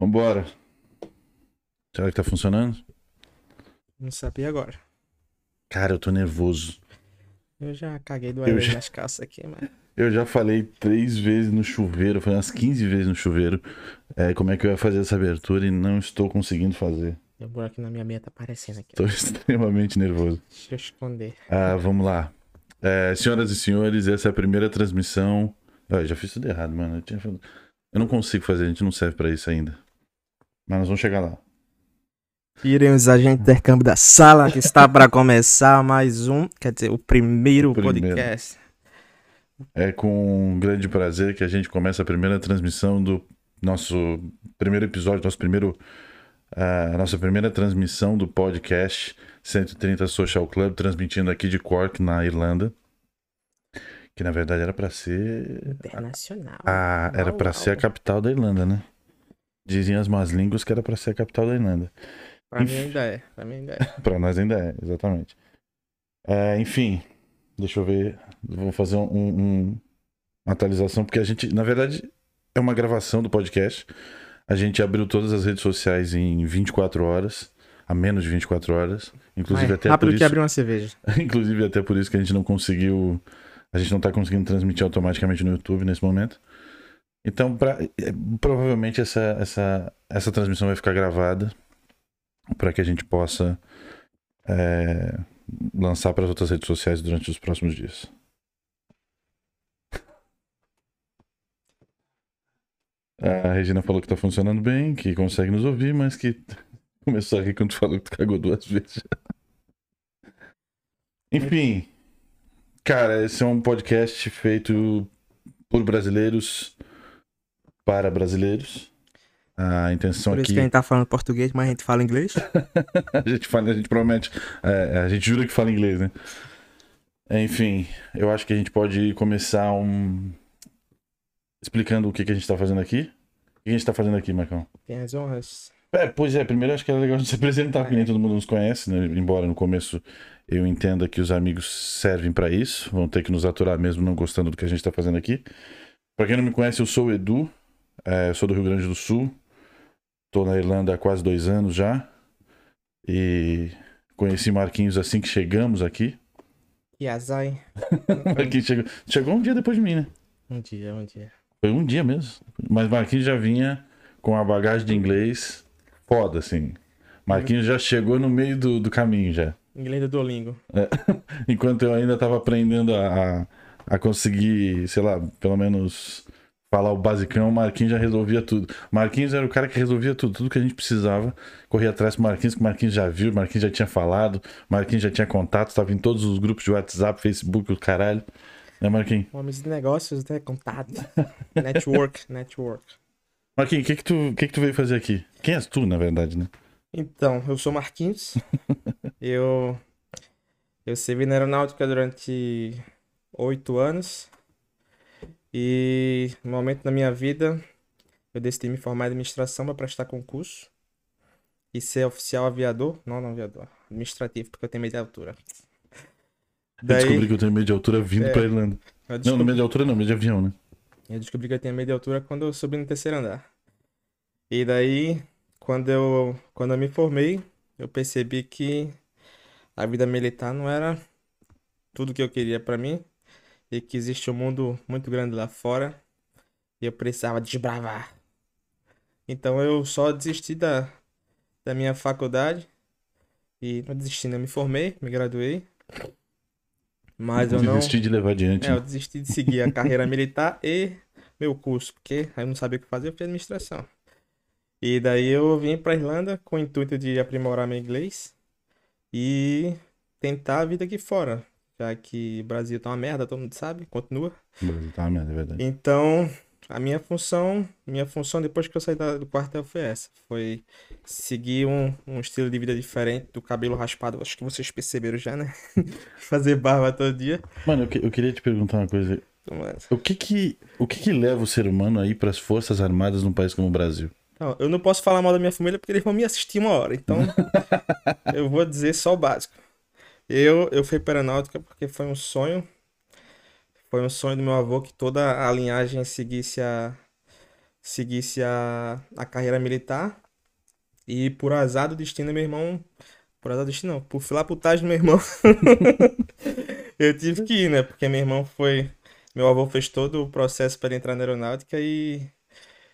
Vambora. Será que tá funcionando? Não sabia agora. Cara, eu tô nervoso. Eu já caguei Eu duas vezes já- nas calças aqui, mas. Eu já falei três vezes no chuveiro, falei umas 15 vezes no chuveiro, é, como é que eu ia fazer essa abertura e não estou conseguindo fazer. O buraco na minha meia tá aparecendo aqui. Estou extremamente nervoso. Deixa eu esconder. Ah, vamos lá. É, senhoras e senhores, essa é a primeira transmissão. Ah, eu já fiz tudo errado, mano. Eu, tinha eu não consigo fazer, a gente não serve pra isso ainda. Mas nós vamos chegar lá. Iremos a gente intercâmbio da sala que está para começar mais um, quer dizer, o primeiro, O primeiro. podcast. É com grande prazer que a gente começa a primeira transmissão do nosso primeiro episódio, nosso primeiro, a nossa primeira transmissão do podcast 130 Social Club, transmitindo aqui de Cork, na Irlanda. Que na verdade era pra ser. Internacional. A, era Uau, pra uau. ser a capital da Irlanda, né? Diziam as más línguas que era pra ser a capital da Irlanda. Pra mim ainda é. Pra mim ainda é. Pra nós ainda é, exatamente. É, enfim, deixa eu ver. Vou fazer um, um- uma atualização, porque a gente, na verdade, é uma gravação do podcast. A gente abriu todas as redes sociais em 24 horas, a menos de 24 horas. Inclusive, Mas até rápido por que isso, abrir uma cerveja. inclusive, até por isso que a gente não conseguiu. A gente não tá conseguindo transmitir automaticamente no YouTube nesse momento. Então, pra- é, provavelmente essa, essa, essa transmissão vai ficar gravada para que a gente possa é, lançar para as outras redes sociais durante os próximos dias. A Regina falou que tá funcionando bem, que consegue nos ouvir, mas que começou a rir quando falou que cagou duas vezes. Enfim, cara, esse é um podcast feito por brasileiros para brasileiros. A intenção Por isso aqui que a gente tá falando português, mas a gente fala inglês. a gente fala, a gente promete, é, a gente jura que fala inglês, né? Enfim, eu acho que a gente pode começar um explicando o que, que a gente tá fazendo aqui. O que a gente tá fazendo aqui, Marcão? Tem as honras. É, pois é, primeiro acho que é legal a gente se apresentar, porque nem todo mundo nos conhece, né? Embora no começo eu entenda que os amigos servem pra isso, vão ter que nos aturar mesmo não gostando do que a gente tá fazendo aqui. Pra quem não me conhece, eu sou o Edu, é, eu sou do Rio Grande do Sul, tô na Irlanda há quase dois anos já, e conheci Marquinhos assim que chegamos aqui. E azai. Marquinhos chegou, chegou um dia depois de mim, né? Um dia, um dia. Foi um dia mesmo. Mas Marquinhos já vinha com a bagagem de inglês foda, assim. Marquinhos já chegou no meio do, do caminho já. Inglês do Duolingo. Enquanto eu ainda tava aprendendo a, a, a conseguir, sei lá, pelo menos falar o basicão, o Marquinhos já resolvia tudo. Marquinhos era o cara que resolvia tudo, tudo que a gente precisava. Corria atrás do Marquinhos, que o Marquinhos já viu, o Marquinhos já tinha falado, o Marquinhos já tinha contato, estava em todos os grupos de WhatsApp, Facebook, o caralho. Né, Marquinhos? Homens de negócios, né? Contato. network, network. Marquinhos, o que que, tu, que que tu veio fazer aqui? Quem és tu, na verdade, né? Então, eu sou Marquinhos. eu eu servi na aeronáutica durante oito anos. E no momento da minha vida, eu decidi me formar em administração para prestar concurso e ser oficial aviador. Não, não aviador. Administrativo, porque eu tenho medo de altura. Eu Daí, descobri que eu tenho medo de altura vindo É. pra Irlanda. eu Não, descobri- no medo de altura não, medo de avião, né? Eu descobri que eu tinha medo de altura quando eu subi no terceiro andar. E daí, quando eu, quando eu me formei, eu percebi que a vida militar não era tudo que eu queria pra mim e que existe um mundo muito grande lá fora e eu precisava desbravar. Então eu só desisti da, da minha faculdade e não desisti, né? Eu me formei, me graduei. Mas eu não. Desisti de levar adiante. É, eu né? desisti de seguir a carreira militar e meu curso, porque aí eu não sabia o que fazer, eu fiz administração. E daí eu vim pra Irlanda com o intuito de aprimorar meu inglês e tentar a vida aqui fora, já que o Brasil tá uma merda, todo mundo sabe, continua. O Brasil tá uma merda, é verdade. Então, a minha função, minha função depois que eu saí da- do quartel foi essa, foi seguir um, um estilo de vida diferente do cabelo raspado, acho que vocês perceberam já, né? Fazer barba todo dia. Mano, eu, que- eu queria te perguntar uma coisa. Mas- O que que, o que que leva o ser humano a ir pras Forças Armadas num país como o Brasil? Não, eu não posso falar mal da minha família porque eles vão me assistir uma hora, então eu vou dizer só o básico. Eu, eu fui para a aeronáutica porque foi um sonho, foi um sonho do meu avô que toda a linhagem seguisse a, seguisse a, a carreira militar. E por azar do destino, meu irmão. Por azar do destino, não. Por filar putagem do meu irmão. eu tive que ir, né? Porque meu irmão foi. Meu avô fez todo o processo para entrar na aeronáutica e.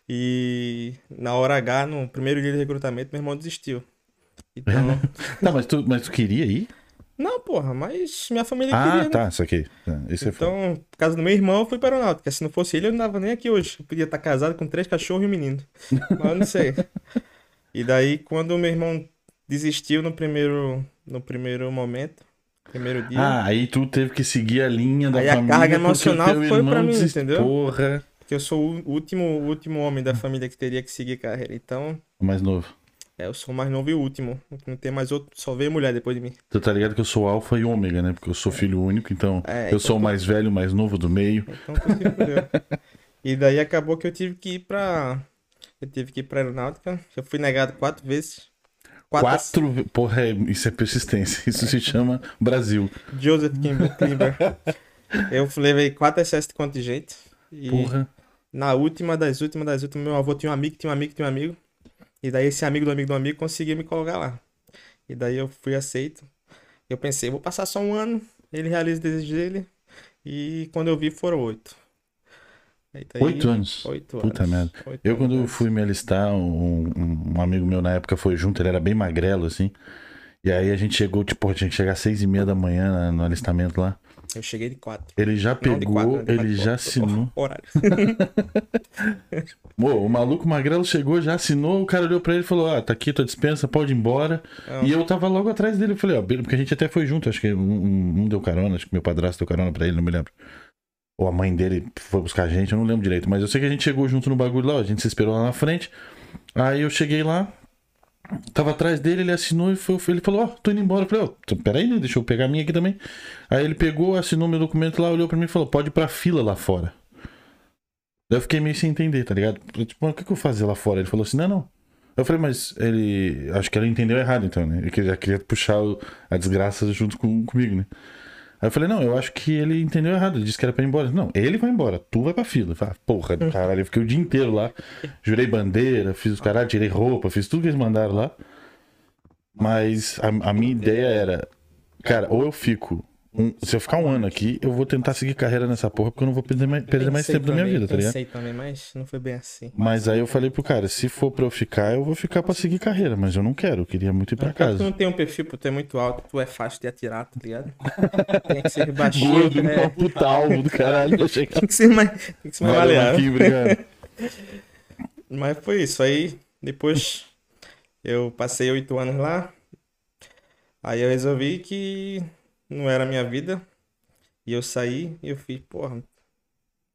E na hora H, no primeiro dia de recrutamento, meu irmão desistiu. Então. Não, mas tu, mas tu queria ir? Não, porra, mas minha família Ah, queria, né? tá, isso aqui. Isso é. Então, por causa do meu irmão, eu fui para a aeronáutica. Se não fosse ele, eu não tava nem aqui hoje. Eu podia estar casado com três cachorros e um menino. Mas eu não sei. E daí, quando o meu irmão desistiu no primeiro, no primeiro momento, primeiro dia, Ah, aí tu teve que seguir a linha da Aí a família. carga porque o emocional foi pra mim, desist- entendeu? Porra. que eu sou o último, o último homem da família que teria que seguir carreira. Então, O mais novo. É, eu sou o mais novo e o último. Não tem mais outro, só veio mulher depois de mim. Tu tá ligado que eu sou alfa e ômega, né? Porque eu sou filho único, então É, eu então sou o tu- mais velho, o mais novo do meio. Então, tu se fudeu. E daí acabou que eu tive que ir pra. Eu tive que ir pra aeronáutica. Eu fui negado quatro vezes. Quatro. ve- Porra, é- isso é persistência. Isso se chama Brasil. Joseph Kimber. Klimber. Eu levei quatro excessos de contingente. E Porra. na última das últimas das últimas, meu avô tinha um amigo, tinha um amigo, tinha um amigo. E daí esse amigo do amigo do amigo conseguiu me colocar lá. E daí eu fui aceito. Eu pensei, vou passar só um ano, ele realiza o desejo dele. E quando eu vi, foram oito. Aí daí- Oito anos. Oito Puta anos. merda. Oito Eu, quando fui me alistar, um, um- amigo meu na época foi junto, ele era bem magrelo, assim. E aí a gente chegou, tipo, tinha que chegar às seis e meia da manhã no alistamento lá. Eu cheguei de quatro. Ele já Não, pegou, quatro, né? ele quatro, já assinou. Horário. O maluco magrelo chegou, já assinou, o cara olhou pra ele e falou: Ah, tá aqui tua dispensa, pode ir embora. E eu tava logo atrás dele. Eu falei: Ó, beleza, porque a gente até foi junto, acho que um, um- deu carona, acho que meu padrasto deu carona pra ele, não me lembro. Ou a mãe dele foi buscar a gente, eu não lembro direito. Mas eu sei que a gente chegou junto no bagulho lá, a gente se esperou lá na frente. Aí eu cheguei lá, tava atrás dele, ele assinou e foi, ele falou: Ó, tô indo embora. Eu falei: Ó, tu- peraí, né? Deixa eu pegar a minha aqui também. Aí ele pegou, assinou meu documento lá, olhou pra mim e falou: Pode ir pra fila lá fora. Daí eu fiquei meio sem entender, tá ligado? Tipo, "Mas o que, que eu fazia lá fora? Ele falou assim: Não, não. Eu falei, mas ele. Acho que ele entendeu errado, então, né? Ele queria, queria puxar a desgraça junto com, comigo, né? Aí eu falei, não, eu acho que ele entendeu errado. Ele disse que era pra ir embora. Não, ele vai embora, tu vai pra fila. Eu falei, ah, porra do caralho, eu fiquei o dia inteiro lá. Jurei bandeira, fiz os caralho, tirei roupa, fiz tudo que eles mandaram lá. Mas a, a minha ideia era, cara, ou eu fico. Um- se eu ficar um ano aqui, eu vou tentar seguir carreira nessa porra, porque eu não vou perder mais, perder mais tempo da minha também, vida, tá ligado? Pensei também, mas não foi bem assim. Mas aí eu falei pro cara, se for pra eu ficar, eu vou ficar pra seguir carreira, mas eu não quero, eu queria muito ir pra Tu casa. não tem um perfil, tu é muito alto, tu é fácil de atirar, tá ligado? Tem que ser baixinho, Gordo, né? uma puta alvo do caralho. Achei que... Tem que ser mais, tem que ser mais Valeu, maleável. Obrigado. Mas foi isso. Aí depois eu passei oito anos lá. Aí eu resolvi que não era a minha vida. E eu saí e eu fiz, porra,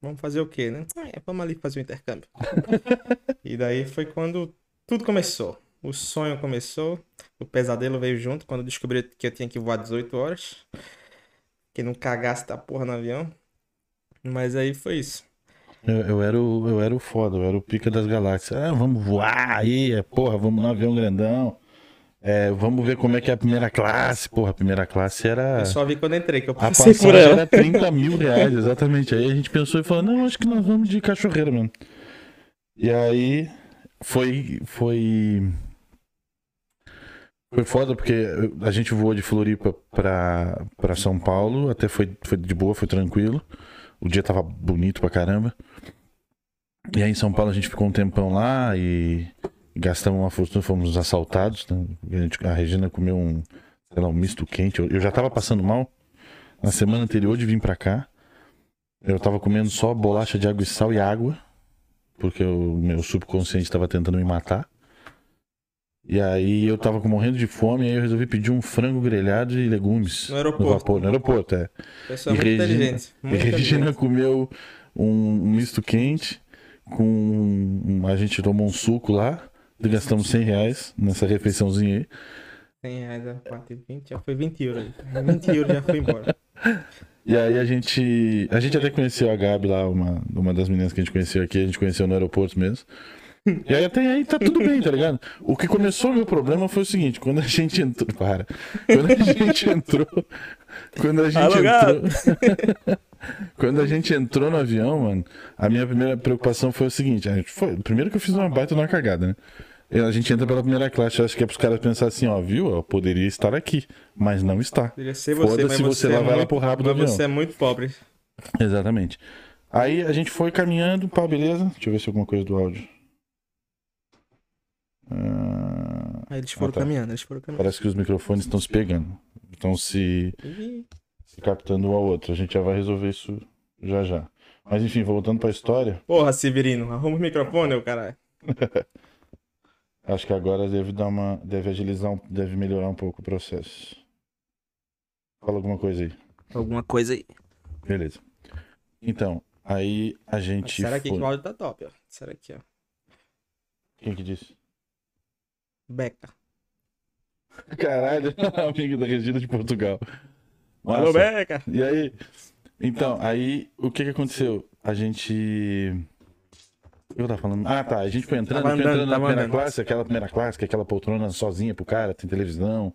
vamos fazer o quê, né? Ah, é, vamos ali fazer o intercâmbio. e daí foi quando tudo começou. O sonho começou, o pesadelo veio junto quando eu descobri que eu tinha que voar 18 horas. Que não cagasse da porra no avião. Mas aí foi isso. Eu, eu era o, eu era o foda, eu era o pica das galáxias. Ah, vamos voar aí, é, porra, vamos no avião grandão. É, vamos ver como é que é a primeira classe. Porra, a primeira classe era. Eu só vi quando entrei, que eu A passei por passagem ela. era 30 mil reais, exatamente. Aí a gente pensou e falou, não, acho que nós vamos de cachorreira mesmo. E aí foi. Foi. Foi foda porque a gente voou de Floripa pra, pra São Paulo, até foi, foi de boa, foi tranquilo. O dia tava bonito pra caramba. E aí em São Paulo a gente ficou um tempão lá e gastamos uma fortuna, fomos assaltados. né? A, Regina comeu um, sei lá, um misto quente. Eu, eu já tava passando mal na semana anterior de vir pra cá. Eu tava comendo só bolacha de água e sal e água, porque o meu subconsciente tava tentando me matar. E aí eu tava morrendo de fome, aí eu resolvi pedir um frango grelhado e legumes. No aeroporto. vapor, no aeroporto, é. Pessoa E muito Regina- inteligente. Muito a Regina inteligente. comeu um, misto quente com. a gente tomou um suco lá. Gastamos 100 reais nessa refeiçãozinha aí. 100 reais a 4,20, já foi 20 euros. aí. 20 euros já foi embora. E aí a gente. A gente até conheceu a Gabi lá, uma, uma das meninas que a gente conheceu aqui, a gente conheceu no aeroporto mesmo. E aí até aí tá tudo bem, tá ligado? O que começou o meu problema foi o seguinte, quando a gente entrou. Para. Quando a gente entrou. Quando a gente Alô, entrou. Quando a gente entrou no avião, mano, a minha primeira preocupação foi o seguinte: a gente foi, primeiro que eu fiz uma baita numa cagada, né? A gente entra pela primeira classe, acho que é pros caras pensar assim, ó, viu? Eu poderia estar aqui, mas não está. Poderia ser você, mas Foda-se você você, é lá vai lá pro rabo do avião. você é muito pobre. Exatamente. Aí a gente foi caminhando, pá, beleza? Deixa eu ver se alguma coisa do áudio. Ah, Aí eles foram Ah, tá. caminhando, eles foram caminhando. parece que os microfones estão se pegando. Estão se, se captando um ao outro. A gente já vai resolver isso já já. Mas enfim, voltando pra história, Porra, Severino, arruma o microfone, ô caralho. acho que agora deve dar uma. Deve agilizar, um, deve melhorar um pouco o processo. Fala alguma coisa aí. Alguma coisa aí. Beleza. Então, aí a gente. Será que foi... o áudio tá top, ó. Será que, ó. Quem que disse? Beca. Caralho, amigo da Regina de Portugal. Alô. Beca! E aí, então, aí o que que aconteceu? A gente. Eu tava falando. Ah, tá. A gente foi entrando, Tava foi andando, entrando na primeira andando. classe, aquela primeira classe, que é aquela poltrona sozinha pro cara, tem televisão.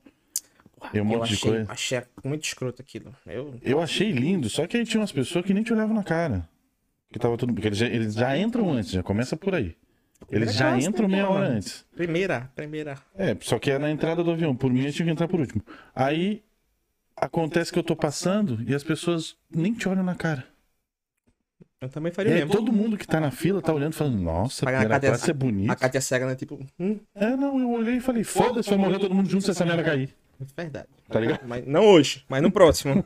Tem um eu monte de achei, coisa. achei muito escroto aquilo. Eu, Eu achei lindo, só que aí tinha umas pessoas que nem te olhavam na cara. Que tava tudo. Porque eles já, eles já entram antes, já começa por aí. Eles já classe, entram né, meia hora antes. primeira, primeira. É, só que é na entrada do avião. Por mim, eu tinha que entrar por último. Aí acontece que eu tô passando e as pessoas nem te olham na cara. Eu também faria É, mesmo. todo mundo que tá na fila tá olhando e falando, nossa, a primeira é bonita. A Katia Cega, né? Tipo, hum, É, não, eu olhei e falei, foda-se, vai morrer todo mundo junto se essa merda cair. é verdade. Tá ligado? Mas não hoje, mas no próximo.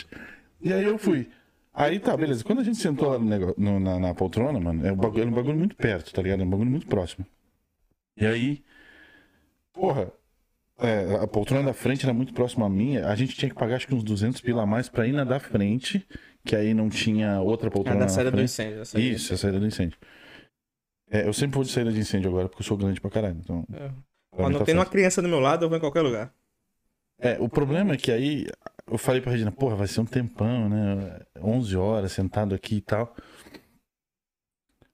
e aí eu fui. Aí tá, beleza. Quando a gente sentou lá no negócio, no- na, na poltrona, mano, é um, bagulho, era um bagulho muito perto, tá ligado? É um bagulho muito próximo. E aí, porra, é, a poltrona da frente era muito próxima à minha. A gente tinha que pagar acho que uns 200 pila a mais pra ir na da frente, que aí não tinha outra É poltrona da na saída do incêndio. da saída do Isso, a saída do incêndio. É, eu sempre vou de saída de incêndio agora, porque eu sou grande pra caralho. Então. É. não tá tem uma criança do meu lado, eu vou em qualquer lugar. É, o problema é que aí eu falei pra Regina, porra, vai ser um tempão, né? 11 horas sentado aqui e tal.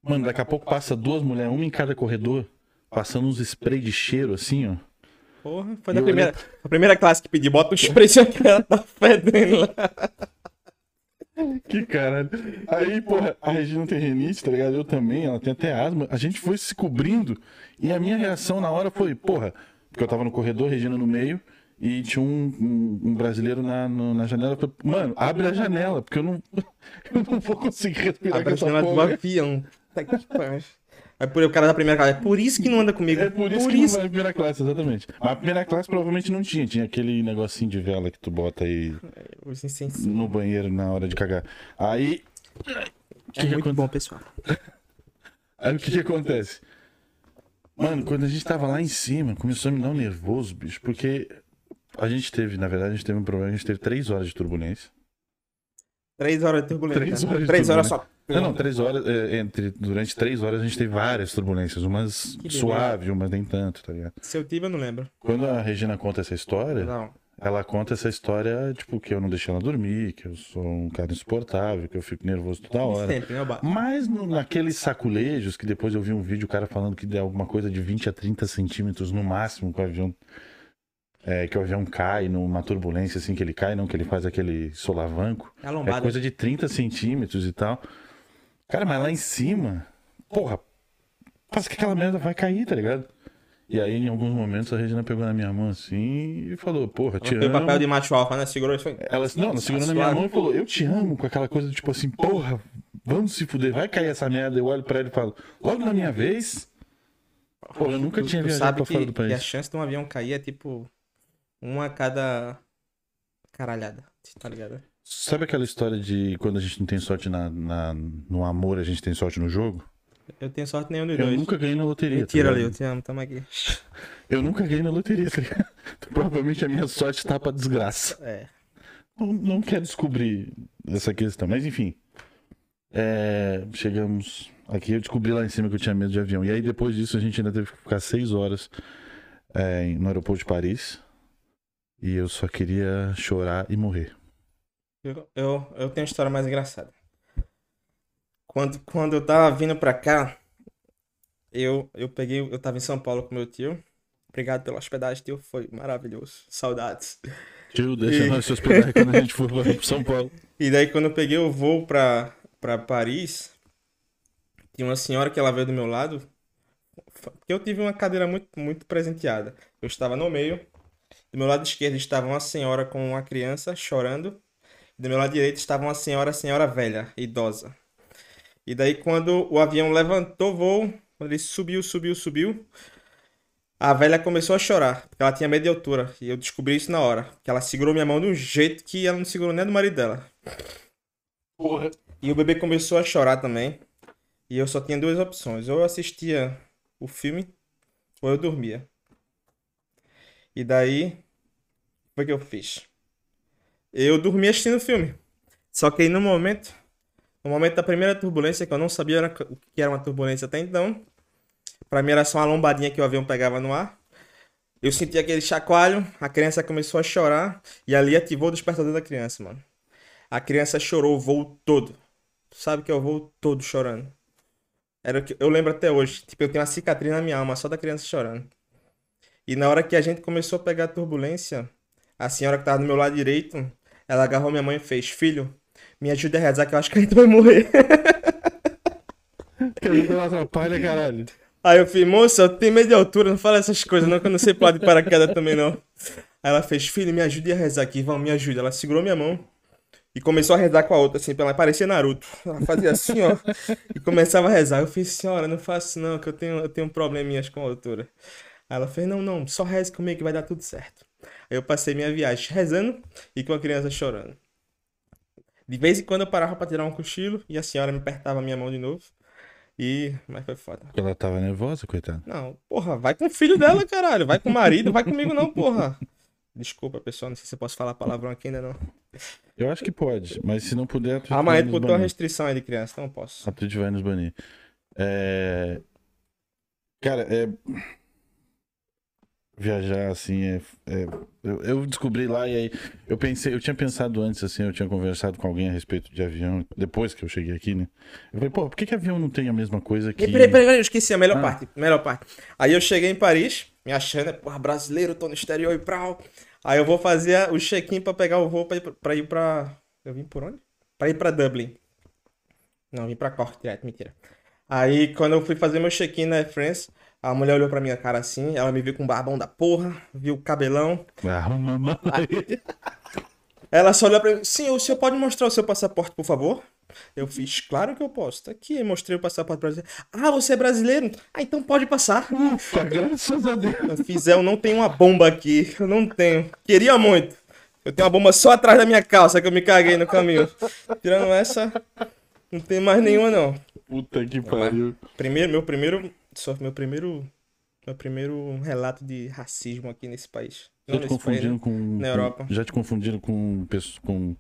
Mano, daqui a pouco passa duas mulheres, uma em cada corredor, passando uns spray de cheiro assim, ó. Porra, foi da primeira, a primeira classe que pedi. Bota um spray que ela tá fedendo lá. Que caralho. Aí, porra, a Regina tem rinite, tá ligado? Eu também, ela tem até asma. A gente foi se cobrindo e a minha reação na hora foi, porra, porque eu tava no corredor, Regina no meio, e tinha um, um- um brasileiro na, no- na janela. Falei, mano, abre a janela, porque eu não, eu não vou conseguir respirar A com essa janela do avião. Tá que pariu. Aí por o cara da primeira classe. É por isso que não anda comigo. É por isso que não vai na primeira classe, exatamente. Mas a primeira classe provavelmente não tinha. Tinha aquele negocinho de vela que tu bota aí insensíveis. no banheiro na hora de cagar. Aí. o É que que muito aconte- bom, pessoal. Aí o que que acontece? Mano, quando a gente tava lá em cima, começou a me dar um nervoso, bicho, porque a gente teve, na verdade, a gente teve um problema, a gente teve três horas de turbulência. Três horas de turbulência. Três né? horas Três horas só. Não, não, três horas, é, entre, durante três horas a gente teve várias turbulências, umas suaves, umas nem tanto, tá ligado? Se eu tive, eu não lembro. Quando a Regina conta essa história, Não. ela conta essa história, tipo, que eu não deixei ela dormir, que eu sou um cara insuportável, que eu fico nervoso toda hora. Sempre, né? Mas no- naqueles saculejos, que depois eu vi um vídeo, o cara falando que deu alguma coisa de 20 a 30 centímetros no máximo que o avião. É, que o avião cai numa turbulência, assim, que ele cai, não, que ele faz aquele solavanco. É a É coisa de 30 centímetros e tal. Cara, mas lá em cima, porra, parece que aquela merda vai cair, tá ligado? E aí, em alguns momentos, a Regina pegou na minha mão assim e falou, porra, te fez o amo. papel de macho alfa, né? Segurou e foi. Ela, não, ela segurou na minha mão e falou, eu te amo, com aquela coisa tipo assim, porra, vamos se fuder, vai cair essa merda. Eu olho pra ela e falo, logo na minha vez. Pô, eu nunca Tu- tinha viajado pra fora do que a país. chance de um avião cair é tipo uma a cada caralhada, tá ligado? Sabe aquela história de quando a gente não tem sorte na, na- no amor, a gente tem sorte no jogo? Eu tenho sorte nenhum dos Eu dois. nunca ganhei na loteria. Mentira, tá ali, eu te amo, tamo aqui. Eu nunca ganhei na loteria, tá ligado? Provavelmente a minha sorte tá pra desgraça. É. Não, não quero descobrir essa questão, mas enfim. É, chegamos aqui, eu descobri lá em cima que eu tinha medo de avião. E aí depois disso a gente ainda teve que ficar seis horas é, no aeroporto de Paris. E eu só queria chorar e morrer. Eu, eu, eu tenho uma história mais engraçada. Quando, quando eu tava vindo pra cá, eu, eu peguei, eu tava em São Paulo com meu tio. Obrigado pela hospedagem, tio. Foi maravilhoso. Saudades. Tio, deixa E- nós se hospedar quando a gente for para São Paulo. E daí quando eu peguei o voo pra, pra Paris, tinha uma senhora que ela veio do meu lado, eu tive uma cadeira muito, muito presenteada. Eu estava no meio, do meu lado esquerdo estava uma senhora com uma criança chorando, do meu lado direito estava uma senhora, senhora velha, idosa. E daí quando o avião levantou voo, quando ele subiu, subiu, subiu, a velha começou a chorar, porque ela tinha medo de altura. E eu descobri isso na hora. Que ela segurou minha mão de um jeito que ela não segurou nem do marido dela. Porra. E o bebê começou a chorar também. E eu só tinha duas opções. Ou eu assistia o filme, ou eu dormia. E daí, foi que eu fiz? Eu dormi assistindo o filme. Só que aí no momento, no momento da primeira turbulência, que eu não sabia o que era uma turbulência até então, pra mim era só uma lombadinha que o avião pegava no ar. Eu senti aquele chacoalho, a criança começou a chorar e ali ativou o despertador da criança, mano. A criança chorou o voo todo. Sabe que é o voo todo chorando. Era o que eu lembro até hoje. Tipo, eu tenho uma cicatriz na minha alma só da criança chorando. E na hora que a gente começou a pegar a turbulência, a senhora que tava do meu lado direito, ela agarrou minha mãe e fez: Filho, me ajuda a rezar que eu acho que a gente vai morrer. Que atrapalha, caralho. Aí eu falei, moça, eu tenho medo de altura, não fala essas coisas não, que eu não sei pular de paraquedas também não. Aí ela fez, filho, me ajude a rezar aqui, vão, me ajuda. Ela segurou minha mão e começou a rezar com a outra, assim, pra ela parecer Naruto. Ela fazia assim, ó, e começava a rezar. Eu falei, senhora, não faça isso não, que eu tenho, eu tenho probleminhas com a altura. Aí ela fez, não, não, só reze comigo que vai dar tudo certo. Aí eu passei minha viagem rezando e com a criança chorando. De vez em quando eu parava pra tirar um cochilo e a senhora me apertava a minha mão de novo. E. Mas foi foda. Ela tava nervosa, coitada. Não, porra, vai com o filho dela, caralho. Vai com o marido, vai comigo não, porra. Desculpa, pessoal, não sei se eu posso falar palavrão aqui ainda não. Eu acho que pode, mas se não puder, tu Ah, mas ele botou uma restrição aí de criança, então eu posso. A Twitch vai nos banir. É... Cara, é. Viajar assim é. é- Eu, eu descobri lá e aí. Eu pensei, eu tinha pensado antes, assim, eu tinha conversado com alguém a respeito de avião, depois que eu cheguei aqui, né? Eu falei, pô, por que, que avião não tem a mesma coisa que. E peraí, peraí, peraí, eu esqueci a melhor Ah. parte. Melhor parte. Aí eu cheguei em Paris, me achando, porra, brasileiro, tô no exterior e prau. Aí eu vou fazer o check-in pra pegar o voo pra ir pra, pra ir pra. Eu vim por onde? Pra ir pra Dublin. Não, vim pra Cork direto, mentira. Aí quando eu fui fazer meu check-in na Air France, a mulher olhou pra minha cara assim, ela me viu com barbão da porra, viu o cabelão. Ah, mamãe. Ela só olhou pra mim, sim, o senhor pode mostrar o seu passaporte, por favor? Eu fiz, claro que eu posso. Tá aqui, mostrei o passaporte brasileiro. Ah, você é brasileiro? Ah, então pode passar. Ufa, graças a Deus. Eu fiz, eu não tenho uma bomba aqui. Eu não tenho. Queria muito. Eu tenho uma bomba só atrás da minha calça que eu me caguei no caminho. Tirando essa, não tem mais nenhuma não. Puta que pariu. Primeiro, meu primeiro, só meu primeiro, meu primeiro relato de racismo aqui nesse país. Já Não te confundiram né? com. Na com- Europa. Já te confundiram com. com.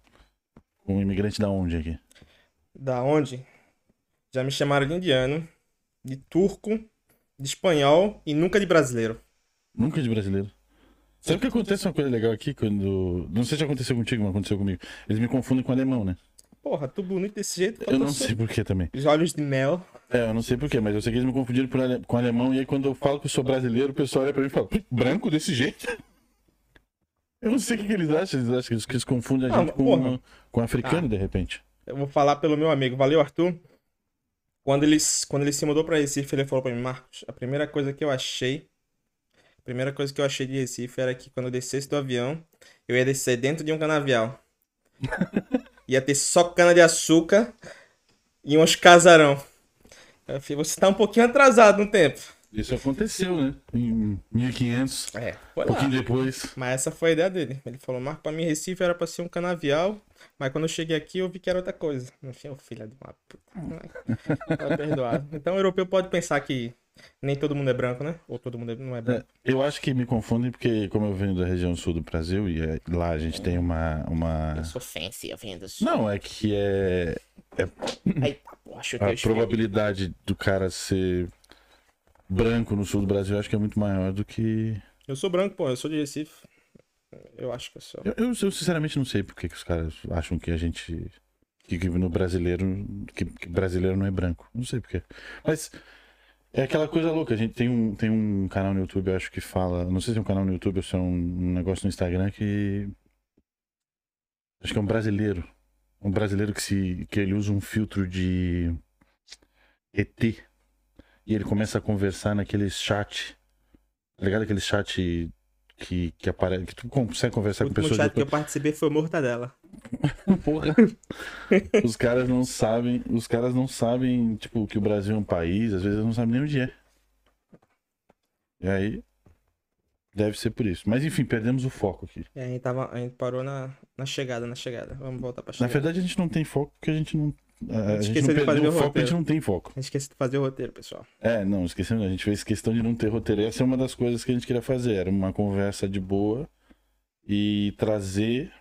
com um imigrante da onde aqui? Da onde? Já me chamaram de indiano, de turco, de espanhol e nunca de brasileiro. Nunca de brasileiro. Sabe que acontece uma coisa legal aqui quando. Não sei se aconteceu contigo, mas aconteceu comigo. Eles me confundem com alemão, né? Porra, tu bonito desse jeito. Eu não sei por que também. Os olhos de mel. É, eu não sei por quê, mas eu sei que eles me confundiram ale- com alemão. E aí quando eu falo que eu sou brasileiro, o pessoal olha pra mim e fala: "Ih, branco desse jeito? Eu não sei o que, que eles acham. Eles acham que eles, que eles confundem a gente com, com africano, de repente. Eu vou falar pelo meu amigo. Valeu, Arthur. Quando ele, quando ele se mudou pra Recife, ele falou pra mim, Marcos, a primeira coisa que eu achei, a primeira coisa que eu achei de Recife era que quando eu descesse do avião, eu ia descer dentro de um canavial. ia ter só cana de açúcar e uns casarão. Eu falei, você tá um pouquinho atrasado no tempo. Isso aconteceu, né? Em 1500, É, um foi pouquinho lá. depois. Mas essa foi a ideia dele. Ele falou, Marco, pra mim Recife era pra ser um canavial, mas quando eu cheguei aqui eu vi que era outra coisa. Enfim, o filho de uma puta. Tá perdoado. Então o europeu pode pensar que nem todo mundo é branco, né? Ou todo mundo é- não é branco. É, eu acho que me confundem porque, como eu venho da região sul do Brasil, e é- lá a gente tem uma. uma... sou fancy, eu venho do sul. Não, é que é. Eita, porra, chutei A probabilidade do cara ser branco no sul do Brasil eu acho que é muito maior do que. Eu sou branco, pô, eu sou de Recife. Eu acho que eu sou. Eu, eu, eu sinceramente não sei por que que os caras acham que a gente. Que, que no brasileiro. Que, que brasileiro não é branco. Não sei porquê. Mas. É aquela coisa louca. A gente tem um, tem um canal no YouTube, eu acho que fala. Não sei se é um canal no YouTube ou se é um, negócio no Instagram que. Acho que é um brasileiro. um brasileiro que se que ele usa um filtro de ET e ele começa a conversar naquele chat. Tá ligado? Aquele chat que, que aparece. Que tu consegue conversar O com pessoas chat que eu participei foi o Mortadela. Porra. os caras não sabem. Os caras não sabem, tipo, que o Brasil é um país, às vezes eles não sabem nem onde é. E aí. Deve ser por isso. Mas enfim, perdemos o foco aqui. E a gente, tava, a gente parou na, na chegada, na chegada. Vamos voltar pra Na chegada. verdade, a gente não tem foco porque a gente não. A, a gente não de fazer o o foco porque a gente roteiro. não tem foco. A gente esqueceu de fazer o roteiro, pessoal. É, não, esquecendo, a gente fez questão de não ter roteiro. Essa é uma das coisas que a gente queria fazer. Era uma conversa de boa e trazer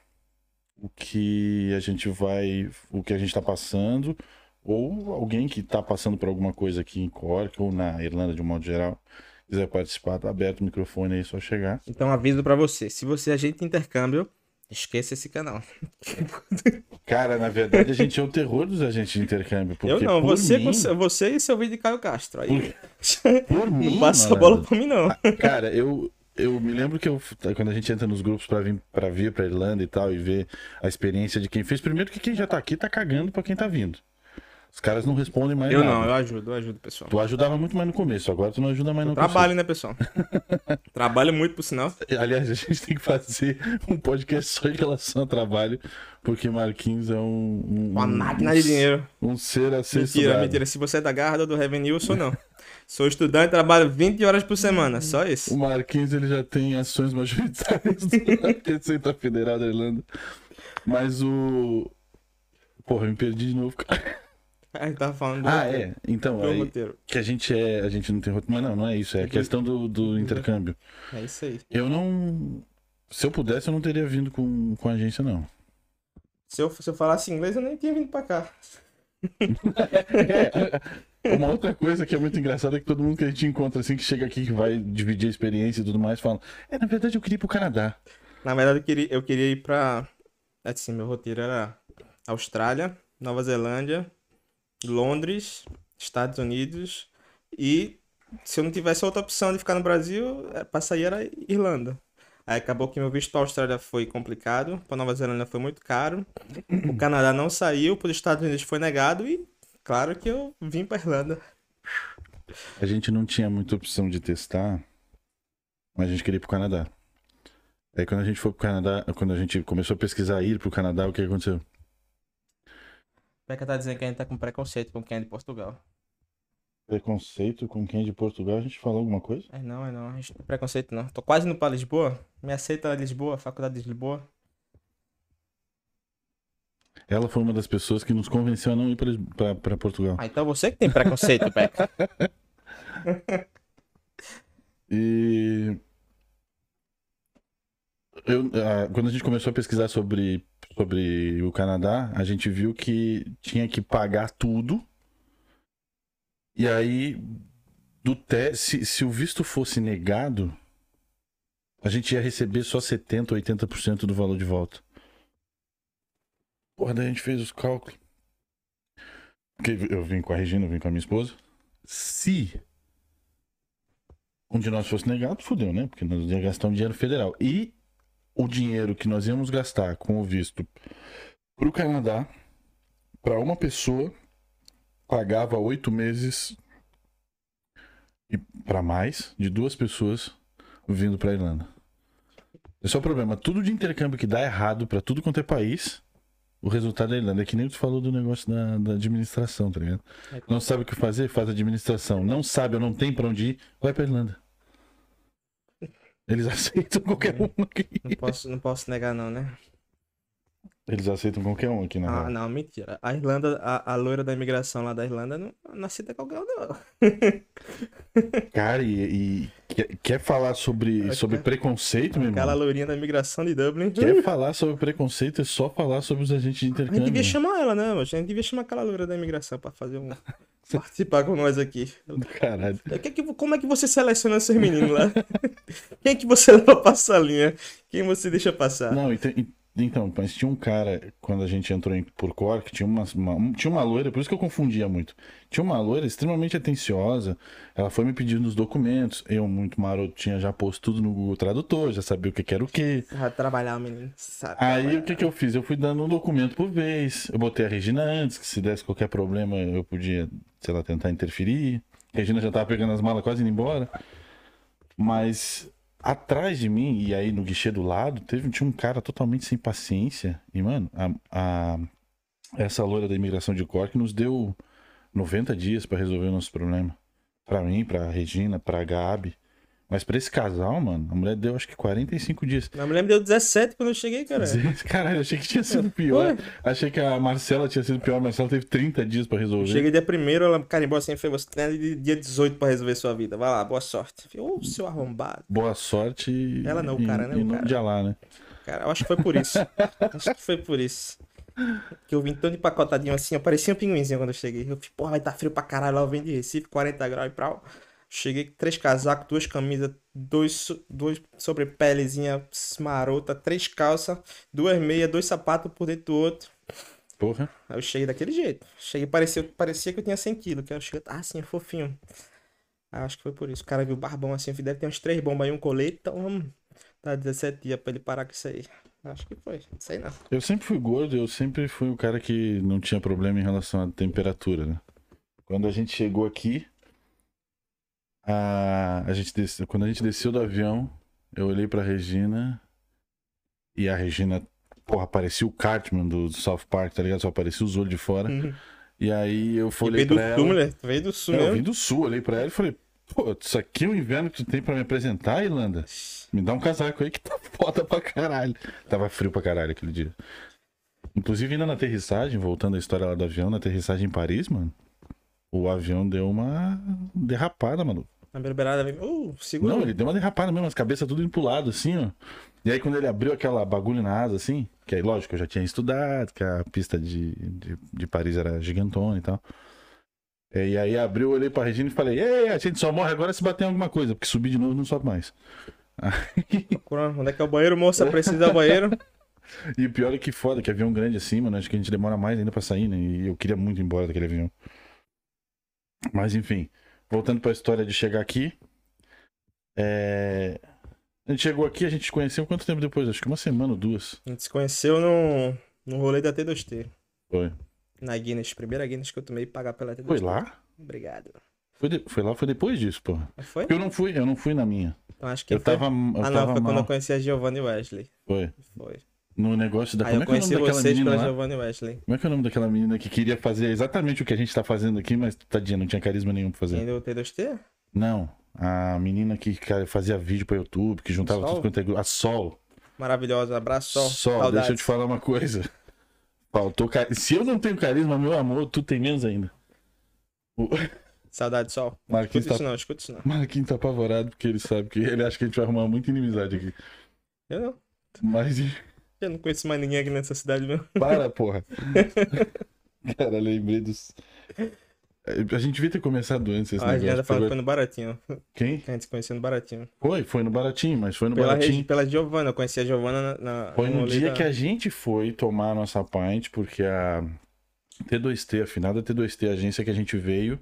o que a gente vai, o que a gente tá passando, ou alguém que tá passando por alguma coisa aqui em Cork ou na Irlanda de um modo geral, quiser participar, tá aberto o microfone aí, é só chegar. Então aviso pra você, se você agente intercâmbio, esqueça esse canal. Cara, na verdade a gente é o terror dos agentes de intercâmbio. Porque eu não, por você, mim, você e seu vídeo de Caio Castro. Aí. por mim, não passa a bola pra mim, não. Cara, eu, eu me lembro que eu, quando a gente entra nos grupos pra vir para vir pra Irlanda e tal e ver a experiência de quem fez, primeiro que quem já tá aqui tá cagando pra quem tá vindo. Os caras não respondem mais Eu nada. não, eu ajudo, eu ajudo, pessoal. Tu ajudava muito mais no começo, agora tu não ajuda mais no Trabalho, né, pessoal? Trabalho muito, por sinal. Aliás, a gente tem que fazer um podcast só em relação ao trabalho, porque Marquinhos é um. um Uma um- máquina de dinheiro. Um ser a ser Mentira, estudado. mentira. Se você é da Garda ou do Revenue, eu sou não. Sou estudante, trabalho 20 horas por semana, só isso. O Marquinhos ele já tem ações majoritárias da Receita Federal da Irlanda. Mas o. Porra, eu me perdi de novo, cara. A gente tava falando do, Ah, é. Então, do aí, roteiro. que a gente é. A gente não tem roteiro. Mas não, não é isso. É a questão do, do intercâmbio. É isso aí. Eu não. Se eu pudesse, eu não teria vindo com, com a agência, não. Se eu, se eu falasse inglês, eu nem tinha vindo pra cá. Uma outra coisa que é muito engraçada é que todo mundo que a gente encontra, assim, que chega aqui, que vai dividir a experiência e tudo mais, fala: É, na verdade, eu queria ir pro Canadá. Na verdade, eu queria, eu queria ir pra. Assim, meu roteiro era Austrália, Nova Zelândia, Londres, Estados Unidos e se eu não tivesse outra opção de ficar no Brasil, é, pra sair era Irlanda. Aí acabou que meu visto pra Austrália foi complicado, pra Nova Zelândia foi muito caro, o Canadá não saiu, pros Estados Unidos foi negado e claro que eu vim pra Irlanda. A gente não tinha muita opção de testar, mas a gente queria ir pro Canadá. Aí quando a gente foi pro Canadá, quando a gente começou a pesquisar ir pro Canadá, o que aconteceu? Peca tá dizendo que a gente tá com preconceito com quem é de Portugal. Preconceito com quem é de Portugal, a gente falou alguma coisa? É não, é não. A gente não tem preconceito não. Tô quase indo pra Lisboa. Me aceita Lisboa, Faculdade de Lisboa. Ela foi uma das pessoas que nos convenceu a não ir pra, pra, pra Portugal. Ah, então você que tem preconceito, Peca. E. Eu, ah, quando a gente começou a pesquisar sobre, sobre o Canadá, a gente viu que tinha que pagar tudo. E aí, do te... se, se o visto fosse negado, a gente ia receber só 70%, 80% do valor de volta. Porra, daí a gente fez os cálculos. Porque eu vim com a Regina, eu vim com a minha esposa. Se um de nós fosse negado, fudeu, né? Porque nós íamos gastar um dinheiro federal. E o dinheiro que nós íamos gastar com o visto pro Canadá, para uma pessoa, pagava oito meses e para mais de duas pessoas vindo pra Irlanda. Esse é o problema. Tudo de intercâmbio que dá errado para tudo quanto é país, o resultado é Irlanda. É que nem tu falou do negócio da, da administração, tá ligado? Não sabe o que fazer, faz administração. Não sabe ou não tem pra onde ir, vai pra Irlanda. Eles aceitam qualquer um aqui. Não posso, não posso negar não, né? Eles aceitam qualquer um aqui, na Ah, não, mentira. A Irlanda, a, a loira da imigração lá da Irlanda não, não aceita qualquer um, não. Cara, e, e quer, quer falar sobre, Aquela- sobre preconceito, meu Aquela irmão? loirinha da imigração de Dublin. Quer falar sobre preconceito é só falar sobre os agentes de A gente intercâmbio. devia chamar ela, né? A gente devia chamar aquela loira da imigração pra fazer um. participar com nós aqui. Caralho. O que é que- como é que você seleciona esses meninos lá? Quem é que você leva pra salinha? Quem você deixa passar? Não, e tem, e Então, mas tinha um cara, quando a gente entrou em, por Cork, tinha uma, uma- um- tinha uma loira, por isso que eu confundia muito. Tinha uma loira extremamente atenciosa, ela foi me pedindo os documentos, eu, muito maroto, tinha já posto tudo no Google Tradutor, já sabia o que, que era o que. Vai trabalhar, menino. Sabe Aí trabalhar. o que, que eu fiz? Eu fui dando um documento por vez. Eu botei a Regina antes, que se desse qualquer problema eu podia, sei lá, tentar interferir. A Regina já tava pegando as malas quase indo embora. Mas atrás de mim, e aí no guichê do lado, teve, tinha um cara totalmente sem paciência. E, mano, a, a- essa loira da imigração de Cork nos deu 90 dias pra resolver o nosso problema. Pra mim, pra Regina, pra Gabi. Mas pra esse casal, mano, a mulher deu acho que 45 dias. Minha mulher me deu 17 quando eu cheguei, cara. Caralho, achei que tinha sido pior. Achei que a Marcela tinha sido pior. A Marcela teve 30 dias pra resolver. Cheguei dia primeiro, ela carimbou assim, foi você tem dia 18 pra resolver sua vida. Vai lá, boa sorte. Eu Ô, seu arrombado. Boa sorte. e- Ela não, o e- cara, né, Em o cara. de Alá, né? Cara, eu acho que foi por isso. acho que foi por isso. Que eu vim tão empacotadinho assim, eu parecia um pinguinzinho quando eu cheguei. Eu falei, porra, vai tá frio pra caralho lá, eu venho de Recife, 40 graus e pau. Cheguei com três casacos, duas camisas, dois, dois sobrepelezinha marota, três calças, duas meias, dois sapatos por dentro do outro. Porra. Aí eu cheguei daquele jeito. Cheguei, parecia, parecia que eu tinha 100 quilos, que eu cheguei, ah, assim, fofinho. Eu acho que foi por isso. O cara viu o barbão assim, deve ter uns três bombas aí, um colete, então vamos dar 17 dias pra ele parar com isso aí. Acho que foi, não sei não. Eu sempre fui gordo, eu sempre fui o cara que não tinha problema em relação à temperatura, né? Quando a gente chegou aqui, a, a gente desceu, quando a gente desceu do avião, eu olhei pra Regina e a Regina, porra, parecia o Cartman do South Park, tá ligado? Só aparecia os olhos de fora. E aí eu E olhei veio do pra sul, ela. mulher. Veio do sul eu vim do sul, olhei pra ela e falei, pô, isso aqui é o inverno que tu tem pra me apresentar, Irlanda? Me dá um casaco aí que tá foda pra caralho. Tava frio pra caralho aquele dia. Inclusive, ainda na aterrissagem, voltando à história lá do avião, na aterrissagem em Paris, mano, o avião deu uma derrapada, mano. Na beirada. Uh, segura. Não, ele deu uma derrapada mesmo, as cabeças tudo indo pro lado, assim, ó. E aí, quando ele abriu aquela bagulho na asa, assim, que aí, lógico, eu já tinha estudado, que a pista de, de, de Paris era gigantona e tal. É, E aí abriu, olhei pra Regina e falei, ei, a gente só morre agora se bater em alguma coisa, porque subir de novo não sobe mais. Procurando Onde é que é o banheiro, moça? Precisa do banheiro. E o pior é que foda, que avião grande assim, mano, acho que a gente demora mais ainda pra sair, né? E eu queria muito ir embora daquele avião. Mas enfim, voltando pra história de chegar aqui. É... A gente chegou aqui, a gente se conheceu quanto tempo depois? Acho que uma semana ou duas. A gente se conheceu no, no rolê da T2T. Foi. Na Guinness. Primeira Guinness que eu tomei pagar pela T2T. Foi lá? Obrigado. Foi, de- foi lá, foi depois disso, porra. Mas Foi? Porque eu não fui, eu não fui na minha. Então acho que Eu foi. tava, eu ah, não, tava foi quando mal. eu conheci a Giovanna e Wesley. Foi. Foi. No negócio da. Aí Como eu é que é o nome daquela menina lá? E Wesley. Como é que é o nome daquela menina que queria fazer exatamente o que a gente tá fazendo aqui, mas tadinha, não tinha carisma nenhum pra fazer? Deu o T2T? Não. A menina que fazia vídeo pro YouTube, que juntava Sol? tudo quanto é grupo. A Sol. Maravilhosa. Abraço, Sol. Sol, Saudades. deixa eu te falar uma coisa. Faltou car... Se eu não tenho carisma, meu amor, tu tem menos ainda. O Saudades, Sol. Marquinhos Escuta tá, isso não, escuta isso não. Marquinhos tá apavorado porque ele sabe que ele acha que a gente vai arrumar muita inimizade aqui. Eu não. Mas Eu não conheço mais ninguém aqui nessa cidade mesmo. para, porra. Cara, lembrei dos. A gente devia ter começado antes esse a Adriana negócio. falando que Agora- foi no Baratinho. Quem? Que a gente se conheceu no Baratinho. Foi, foi no Baratinho, mas foi no Pela, Baratinho. regi- pela Giovanna, eu conheci a Giovanna na. na Foi no rolê dia da- que a gente foi tomar a nossa pint, porque a T2T, a finada T2T, a agência que a gente veio,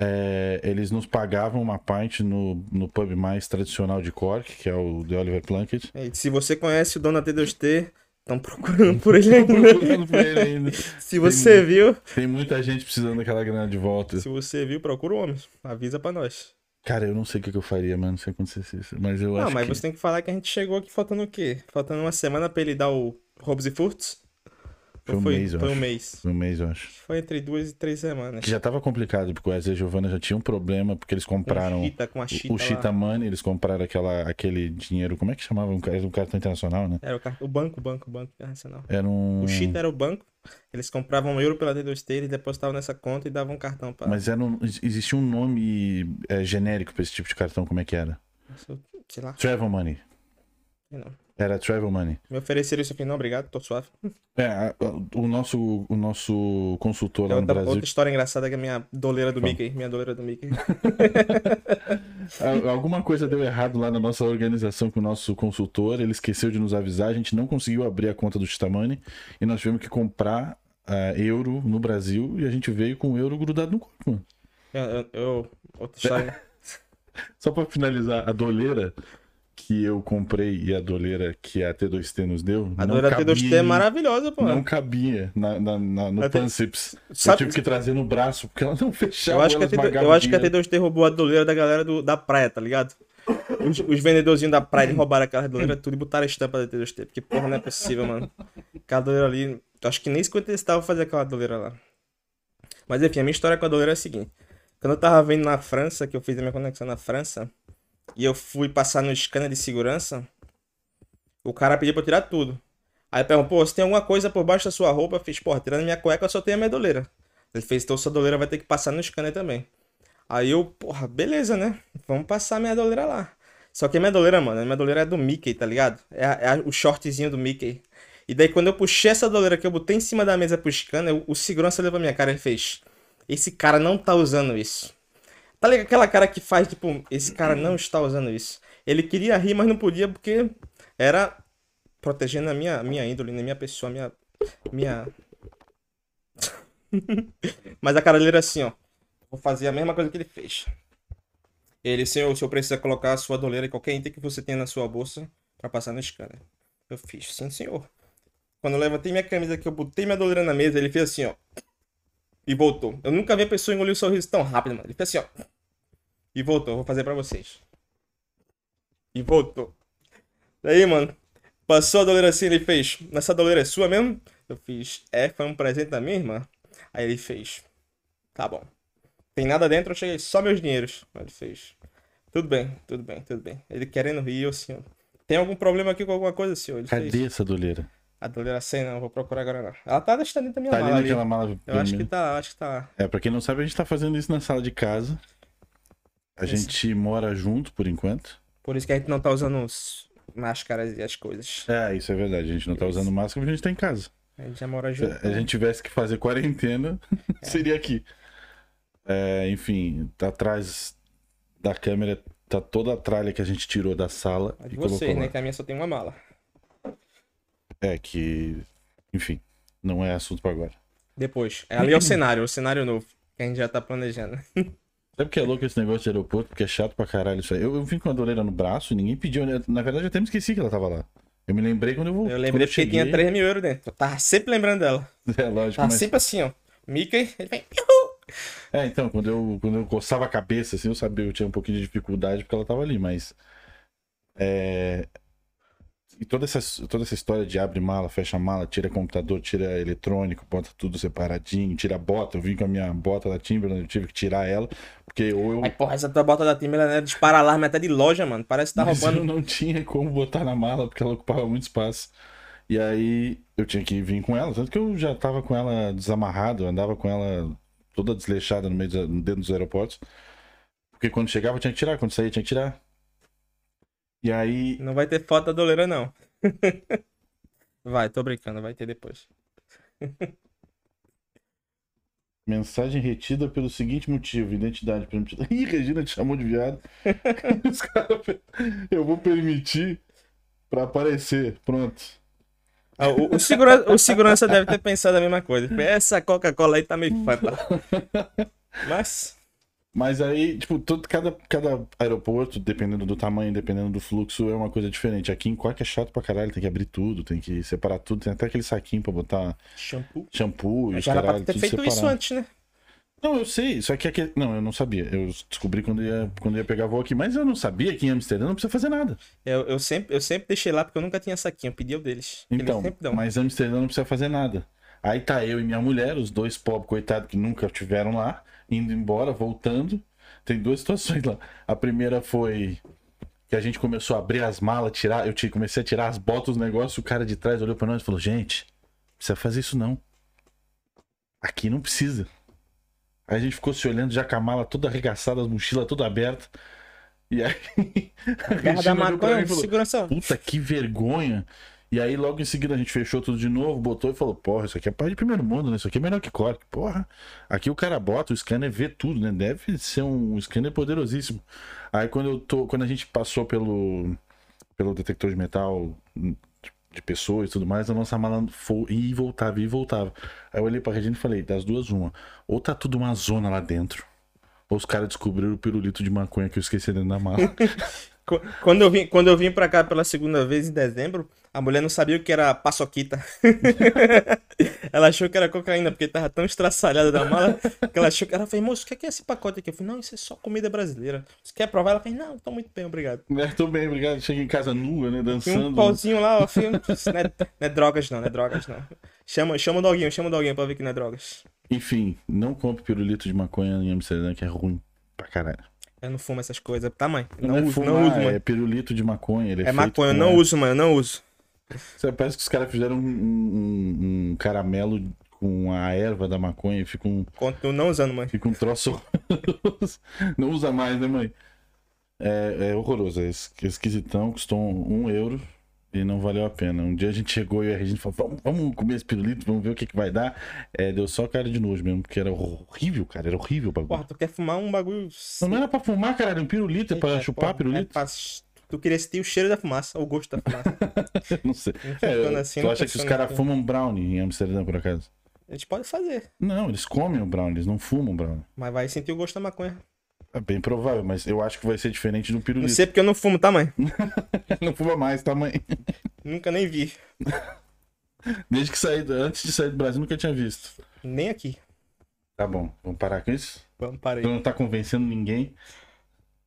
é, eles nos pagavam uma pint no, no pub mais tradicional de Cork, que é o The Oliver Plunkett. E se você conhece o dono da T2T, estão procurando por ele ainda. Procurando por ele ainda. Se você viu, Tem muita gente precisando daquela grana de volta. se você viu, procura o homem. Avisa pra nós. Cara, eu não sei o que eu faria, mano, se acontecesse isso. Mas eu Não, acho mas que... você tem que falar que a gente chegou aqui faltando o quê? Faltando uma semana pra ele dar o roubos e furtos? Foi um mês, eu Foi um acho. mês. Um mês, eu acho. Foi entre duas e três semanas. Que já tava complicado, porque o Wesley e a Giovanna já tinham um problema, porque eles compraram... Com Chita, com Chita o lá. Chita Money, eles compraram aquela, aquele dinheiro, como é que chamava? Um, era um cartão internacional, né? Era o, car- o banco, o banco, o banco internacional. Era um. O Chita era o banco. Eles compravam euro pela T2T, eles depositavam nessa conta e davam um cartão pra. Mas era um, ex- existia um nome é, genérico pra esse tipo de cartão, como é que era? Sei lá. Travel Money. não. Era Travel Money. Me ofereceram isso aqui, não, obrigado, tô suave. É, o nosso, o nosso consultor Tem lá no outra, Brasil. outra história engraçada que é a minha doleira do Fala. Mickey. Minha doleira do Mickey. Alguma coisa deu errado lá na nossa organização com o nosso consultor. Ele esqueceu de nos avisar. A gente não conseguiu abrir a conta do Chitamani e nós tivemos que comprar ah, euro no Brasil e a gente veio com o euro grudado no corpo. mano. Eu, eu- outra história. Só pra finalizar, a doleira que eu comprei e a doleira que a T2T nos deu. A doleira cabia T2T é maravilhosa, pô. Não cabia na, na- na- no A T- Pansips. Eu Sabe- tive que trazer no braço porque ela não fechava. Eu acho, que a ela T2, esmagava eu acho que a dinheiro. T2T roubou a doleira da galera do- da praia, tá ligado? Os, os vendedorzinhos da praia roubaram aquela doleira tudo e botaram a estampa da T2T. Porque, porra, não é possível, mano. Aquela doleira ali. eu Acho que nem 50 centavos fazer aquela doleira lá. Mas enfim, a minha história com a doleira é a seguinte. Quando eu tava vendo na França, que eu fiz a minha conexão na França, e eu fui passar no scanner de segurança, o cara pediu pra eu tirar tudo. Aí perguntou, pô, você tem alguma coisa por baixo da sua roupa? Eu fiz, porra, tirando minha cueca, eu só tenho a minha doleira. Ele fez, então sua doleira vai ter que passar no scanner também. Aí eu, porra, beleza, né? Vamos passar minha doleira lá. Só que a minha doleira, mano, a minha doleira é do Mickey, tá ligado? É, é o shortzinho do Mickey. E daí quando eu puxei essa doleira que eu botei em cima da mesa pro scanner, o, o segurança olhou pra minha cara e fez: Esse cara não tá usando isso. Tá ligado aquela cara que faz, tipo, esse cara não está usando isso. Ele queria rir, mas não podia porque era protegendo a minha, minha índole, né? minha pessoa, minha. minha... mas a cara dele era assim, ó. Vou fazer a mesma coisa que ele fez. Ele, senhor, o senhor precisa colocar a sua doleira e qualquer item que você tenha na sua bolsa pra passar no scanner. Eu fiz, sim, senhor. Quando eu levantei minha camisa que eu botei minha doleira na mesa, ele fez assim, ó. E voltou. Eu nunca vi a pessoa engolir o sorriso tão rápido, mano. Ele fez assim, ó. E voltou. Vou fazer pra vocês. E voltou. Daí, mano. Passou a doleira assim, ele fez. Nessa doleira é sua mesmo? Eu fiz. É, foi um presente da minha irmã. Aí ele fez. Tá bom. Tem nada dentro, eu cheguei só meus dinheiros. Aí ele fez. Tudo bem, tudo bem, tudo bem. Ele querendo rir, eu assim, ó. Tem algum problema aqui com alguma coisa, senhor? Ele Cadê fez. essa doleira? A doleira sem, não, vou procurar agora não. Ela tá deixando dentro da minha Tá mala ali. naquela mala. Eu acho que tá, acho que tá. É, pra quem não sabe, a gente tá fazendo isso na sala de casa. A Isso. gente mora junto por enquanto. Por isso que a gente não tá usando os máscaras e as coisas. É, isso é verdade. A gente não tá usando máscara porque a gente tá em casa. A gente já mora Se junto. a gente tivesse que fazer quarentena, seria aqui. É, enfim, tá atrás da câmera tá toda a tralha que a gente tirou da sala. A de vocês, né? Que a minha só tem uma mala. É que, enfim, não é assunto pra agora. Depois. É, ali é o cenário, o cenário novo. Que a gente já tá planejando. Sabe que é louco esse negócio de aeroporto? Porque é chato pra caralho isso aí. Eu, eu vim com a doleira no braço e ninguém pediu. né? Na verdade, eu até me esqueci que ela tava lá. Eu me lembrei quando eu vou. Eu lembrei porque tinha 3 mil euros dentro. Eu tava sempre lembrando dela. É lógico, Tava mas. sempre assim, ó. Mickey, ele vem. É, então, quando eu, quando eu coçava a cabeça, assim, eu sabia, eu tinha um pouquinho de dificuldade porque ela tava ali, mas. É. E toda essa, toda essa história de abre mala, fecha mala, tira computador, tira eletrônico, bota tudo separadinho, tira bota. Eu vim com a minha bota da Timberland, eu tive que tirar ela, porque ou eu. Ai, porra, essa tua bota da Timber ela é dispara alarme até de loja, mano. Parece que tá Mas eu roubando. não tinha como botar na mala, porque ela ocupava muito espaço. E aí eu tinha que vir com ela, tanto que eu já tava com ela desamarrado, eu andava com ela toda desleixada no meio dentro dos aeroportos. Porque quando chegava eu tinha que tirar, quando saía tinha que tirar. E aí, Não vai ter foto da doleira, não. vai, tô brincando, vai ter depois. mensagem retida pelo seguinte motivo: identidade permitida. Ih, Regina te chamou de viado. Os caras, eu vou permitir pra aparecer. Pronto. Ah, o, o segura- o segurança deve ter pensado a mesma coisa. Essa Coca-Cola aí tá meio fanta. Mas, Mas aí, tipo, todo, cada, cada aeroporto, dependendo do tamanho, dependendo do fluxo, é uma coisa diferente. Aqui em Cork é chato pra caralho, tem que abrir tudo, tem que separar tudo, tem até aquele saquinho pra botar shampoo. shampoo e os já era pra caralho, ter tudo feito separado. isso antes, né? Não, eu sei, só que aqui... Não, eu não sabia. Eu descobri quando ia, quando ia pegar voo aqui, mas eu não sabia que em Amsterdã não precisa fazer nada. Eu, eu, sempre, eu sempre deixei lá porque eu nunca tinha saquinho. Eu pedi o deles. Então, mas Amsterdã não precisa fazer nada. Aí tá eu e minha mulher, os dois pobres coitados que nunca tiveram lá, indo embora, voltando. Tem duas situações lá. A primeira foi que a gente começou a abrir as malas, tirar, eu comecei a tirar as botas, os negócios, o cara de trás olhou pra nós e falou: "Gente, não precisa fazer isso não. Aqui não precisa". Aí a gente ficou se olhando já com a mala toda arregaçada, as mochilas toda aberta. E aí a Guerra da Regina maconha, falou, segurança. Puta que vergonha. E aí, logo em seguida, a gente fechou tudo de novo, botou e falou: Porra, isso aqui é parte de primeiro mundo, né? Isso aqui é melhor que Cork. Porra, aqui o cara bota, o scanner vê tudo, né? Deve ser um scanner poderosíssimo. Aí, quando eu tô. Quando a gente passou pelo, pelo detector de metal de pessoas e tudo mais, a nossa mala foi, e voltava, e voltava. Aí eu olhei pra Regina e falei: Das duas, uma. Ou tá tudo uma zona lá dentro, ou os caras descobriram o pirulito de maconha que eu esqueci dentro da mala. Qu- Quando eu, vim, quando eu vim pra cá pela segunda vez em dezembro, a mulher não sabia o que era paçoquita. ela achou que era cocaína, porque tava tão estraçalhada da mala que ela achou que ela fez, moço, o que é, que é esse pacote aqui? Eu falei, não, isso é só comida brasileira. Você quer provar? Ela fez, não, tô muito bem, obrigado. É, tô bem, obrigado. Cheguei em casa nua, né? Dançando. um pauzinho lá, ó, filho. Não é, não é drogas, não, não é drogas, não. Chama, chama o doguinho, chama o doguinho pra ver que não é drogas. Enfim, não compre pirulito de maconha em Amsterdã, que é ruim pra caralho. Eu não fumo essas coisas. Tá, mãe? Não, é uso, fumar, não uso, É mãe. pirulito de maconha. Ele é, É maconha, eu não uso, mãe, eu não uso. Você Parece que os caras fizeram um, um- um caramelo com a erva da maconha e fica um, Continuo não usando, mãe. fica um troço. não usa mais, né, mãe? É, é horroroso. É es- esquisitão, custou um euro e não valeu a pena. Um dia a gente chegou e a Regina falou: vamos, vamos comer esse pirulito, vamos ver o que, que vai dar. É, deu só cara de nojo mesmo, porque era horrível, cara. Era horrível o bagulho. Porra, tu quer fumar um bagulho. Não era pra fumar, cara, era um pirulito, é pra É, chupar porra, pirulito. é pra- Tu queria sentir o cheiro da fumaça, ou o gosto da fumaça. Não sei. É, assim, tu não acha que os caras fumam brownie em Amsterdã, por acaso? A gente pode fazer, Não, eles comem o brownie, eles não fumam brownie. mas vai sentir o gosto da maconha. É bem provável, mas eu acho que vai ser diferente do Não pirulito. sei porque eu não fumo, tá, mãe? Não fuma mais, tá, mãe? Nunca nem vi. Desde que saí, antes de sair do Brasil, nunca tinha visto. Nem aqui. Tá bom, vamos parar com isso? Vamos parar Tu aí. não tá convencendo ninguém.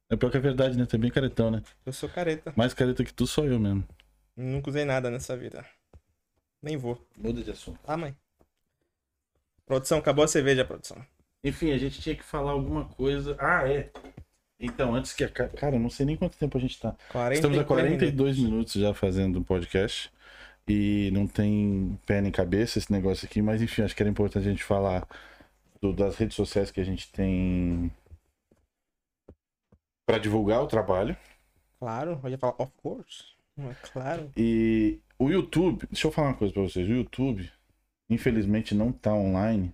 É pior que é verdade, né? Tu é bem caretão, né? Eu sou careta. Mais careta que tu sou eu mesmo. Nunca usei nada nessa vida. Nem vou. Muda de assunto. Tá, mãe? Produção, acabou a cerveja, produção. Enfim, a gente tinha que falar alguma coisa. Ah, é. Então, antes que. acabe- Cara, eu não sei nem quanto tempo a gente tá. 40 Estamos a 42 minutos já fazendo um podcast. E não tem pé nem cabeça esse negócio aqui, mas enfim, acho que era importante a gente falar do- das redes sociais que a gente tem para divulgar o trabalho. Claro, eu ia falar, of course. É claro. E o YouTube, deixa eu falar uma coisa pra vocês. O YouTube, infelizmente, não tá online.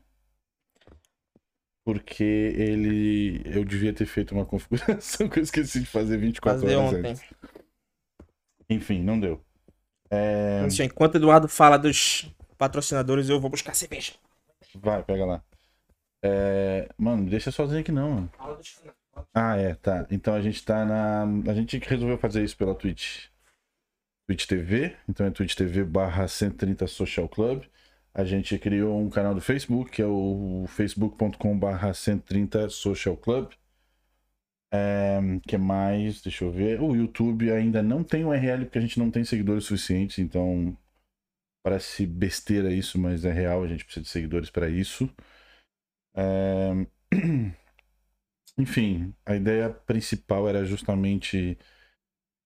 Porque ele. Eu devia ter feito uma configuração que eu esqueci de fazer 24 Fazer horas ontem. antes. Enfim, não deu. É... Assim, enquanto o Eduardo fala dos patrocinadores, eu vou buscar cerveja. Vai, pega lá. É... Mano, deixa sozinho aqui não, mano. Fala dos Ah, é, tá. Então a gente tá na. A gente resolveu fazer isso pela Twitch. Twitch TV. Então é Twitch TV barra 130 Social Club. A gente criou um canal do Facebook, que é o facebook.com barra 130 Social Club. É, que mais? Deixa eu ver. O YouTube ainda não tem URL porque a gente não tem seguidores suficientes, então parece besteira isso, mas é real, a gente precisa de seguidores para isso. É, Enfim, a ideia principal era justamente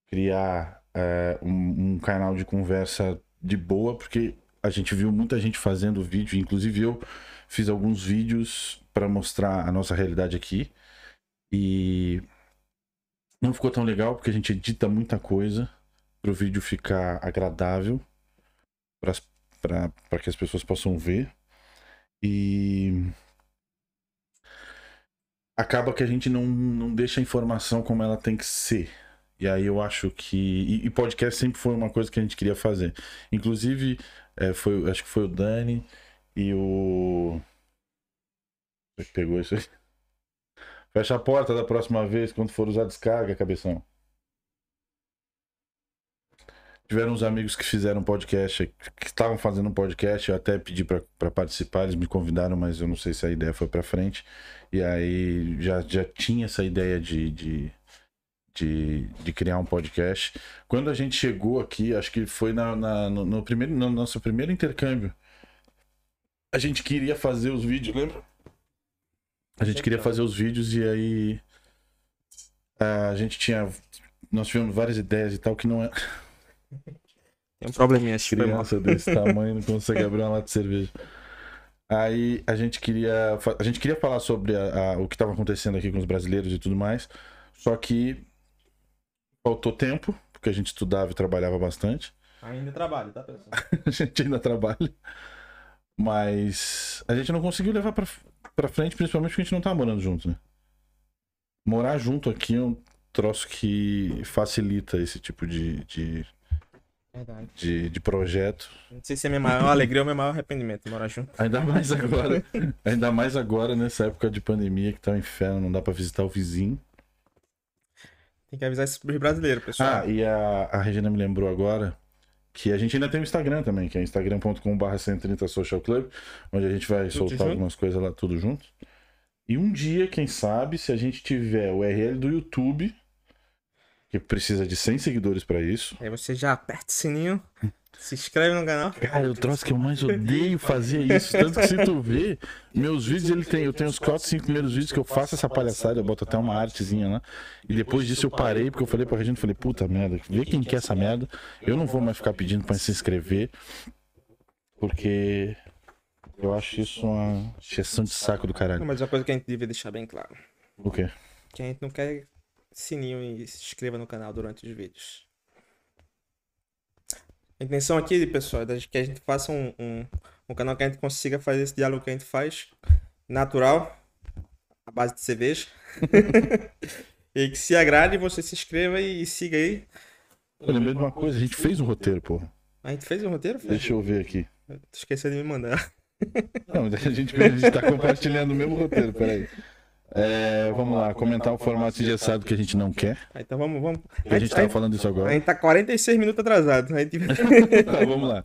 criar é, um, um canal de conversa de boa, porque a gente viu muita gente fazendo vídeo, inclusive eu fiz alguns vídeos para mostrar a nossa realidade aqui e não ficou tão legal porque a gente edita muita coisa para o vídeo ficar agradável para que as pessoas possam ver e acaba que a gente não, não deixa a informação como ela tem que ser. E aí eu acho que. E, e podcast sempre foi uma coisa que a gente queria fazer. Inclusive, é, foi, acho que foi o Dani e o. Quem que pegou isso aí? Fecha a porta da próxima vez quando for usar descarga, cabeção. Tiveram uns amigos que fizeram podcast, que estavam fazendo um podcast, eu até pedi para participar, eles me convidaram, mas eu não sei se a ideia foi para frente. E aí já, já tinha essa ideia de, de, de, de criar um podcast. Quando a gente chegou aqui, acho que foi na, na- no, no primeiro, no nosso primeiro intercâmbio, a gente queria fazer os vídeos, lembra? A gente queria fazer os vídeos e aí a gente tinha. Nós tivemos várias ideias e tal que não é. Tem um probleminha, mal. Criança desse tamanho não consegue abrir uma lata de cerveja. Aí a gente queria, a gente queria falar sobre a- a- o que estava acontecendo aqui com os brasileiros e tudo mais, só que faltou tempo, porque a gente estudava e trabalhava bastante. Ainda trabalho, tá, pessoal? a gente ainda trabalha. Mas a gente não conseguiu levar pra, pra frente, principalmente porque a gente não tá morando junto, né? Morar junto aqui é um troço que facilita esse tipo de, de, de, de projeto. Não sei se é minha maior alegria ou meu maior arrependimento morar junto. Ainda mais agora. ainda mais agora, nessa época de pandemia, que tá um inferno, não dá pra visitar o vizinho. Tem que avisar pros brasileiros, pessoal. Ah, e a, a Regina me lembrou agora que a gente ainda tem o Instagram também, que é instagram.com.br 130 Social Club, onde a gente vai soltar junto? algumas coisas lá tudo junto. E um dia, quem sabe, se a gente tiver o URL do YouTube, que precisa de 100 seguidores pra isso. Aí você já aperta o sininho, se inscreve no canal. Cara, o troço que eu mais odeio fazer isso. Tanto que se tu vê, meus vídeos, ele tem, eu tenho os 4, 5 primeiros vídeos que eu faço essa palhaçada, eu boto até uma artezinha lá. E depois disso eu parei, porque eu falei pra Regina, falei, puta merda, vê quem quer essa merda. Eu não vou mais ficar pedindo pra se inscrever, porque eu acho isso uma exceção de saco do caralho. mas uma coisa que a gente devia deixar bem claro. O quê? Que a gente não quer sininho e se inscreva no canal durante os vídeos. A intenção aqui, pessoal, é que a gente faça um, um, um canal que a gente consiga fazer esse diálogo que a gente faz natural, à base de cerveja. e que se agrade, você se inscreva e siga aí. Eu lembrei de uma coisa, a gente fez um roteiro, porra. A gente fez o roteiro? Deixa eu ver aqui. Tu esqueceu de me mandar. Não, a gente, a gente tá compartilhando o mesmo roteiro, peraí. É, vamos lá, comentar o formato engessado que a gente não quer. Ah, então vamos, vamos. A gente tava falando isso agora. a gente tá 46 minutos atrasado. A gente... Tá, vamos lá.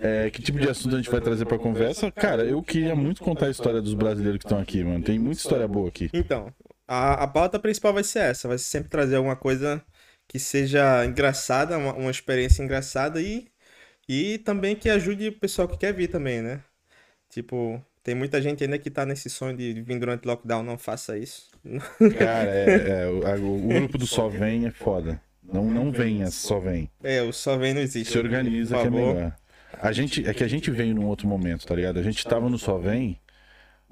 É, que tipo de assunto a gente vai trazer pra conversa? Cara, eu queria muito contar a história dos brasileiros que estão aqui, mano. Tem muita história boa aqui. Então, a, a pauta principal vai ser essa. Vai sempre trazer alguma coisa que seja engraçada, uma, uma experiência engraçada e, e também que ajude o pessoal que quer vir também, né? Tipo, tem muita gente ainda que tá nesse sonho de vir durante lockdown, não faça isso. Cara, é, é, o, a- o grupo do Só Vem é foda. Não, não venha, só vem. É, o só vem não existe. Se organiza que é melhor. A gente, é que a gente veio num outro momento, tá ligado? A gente tava no Só Vem,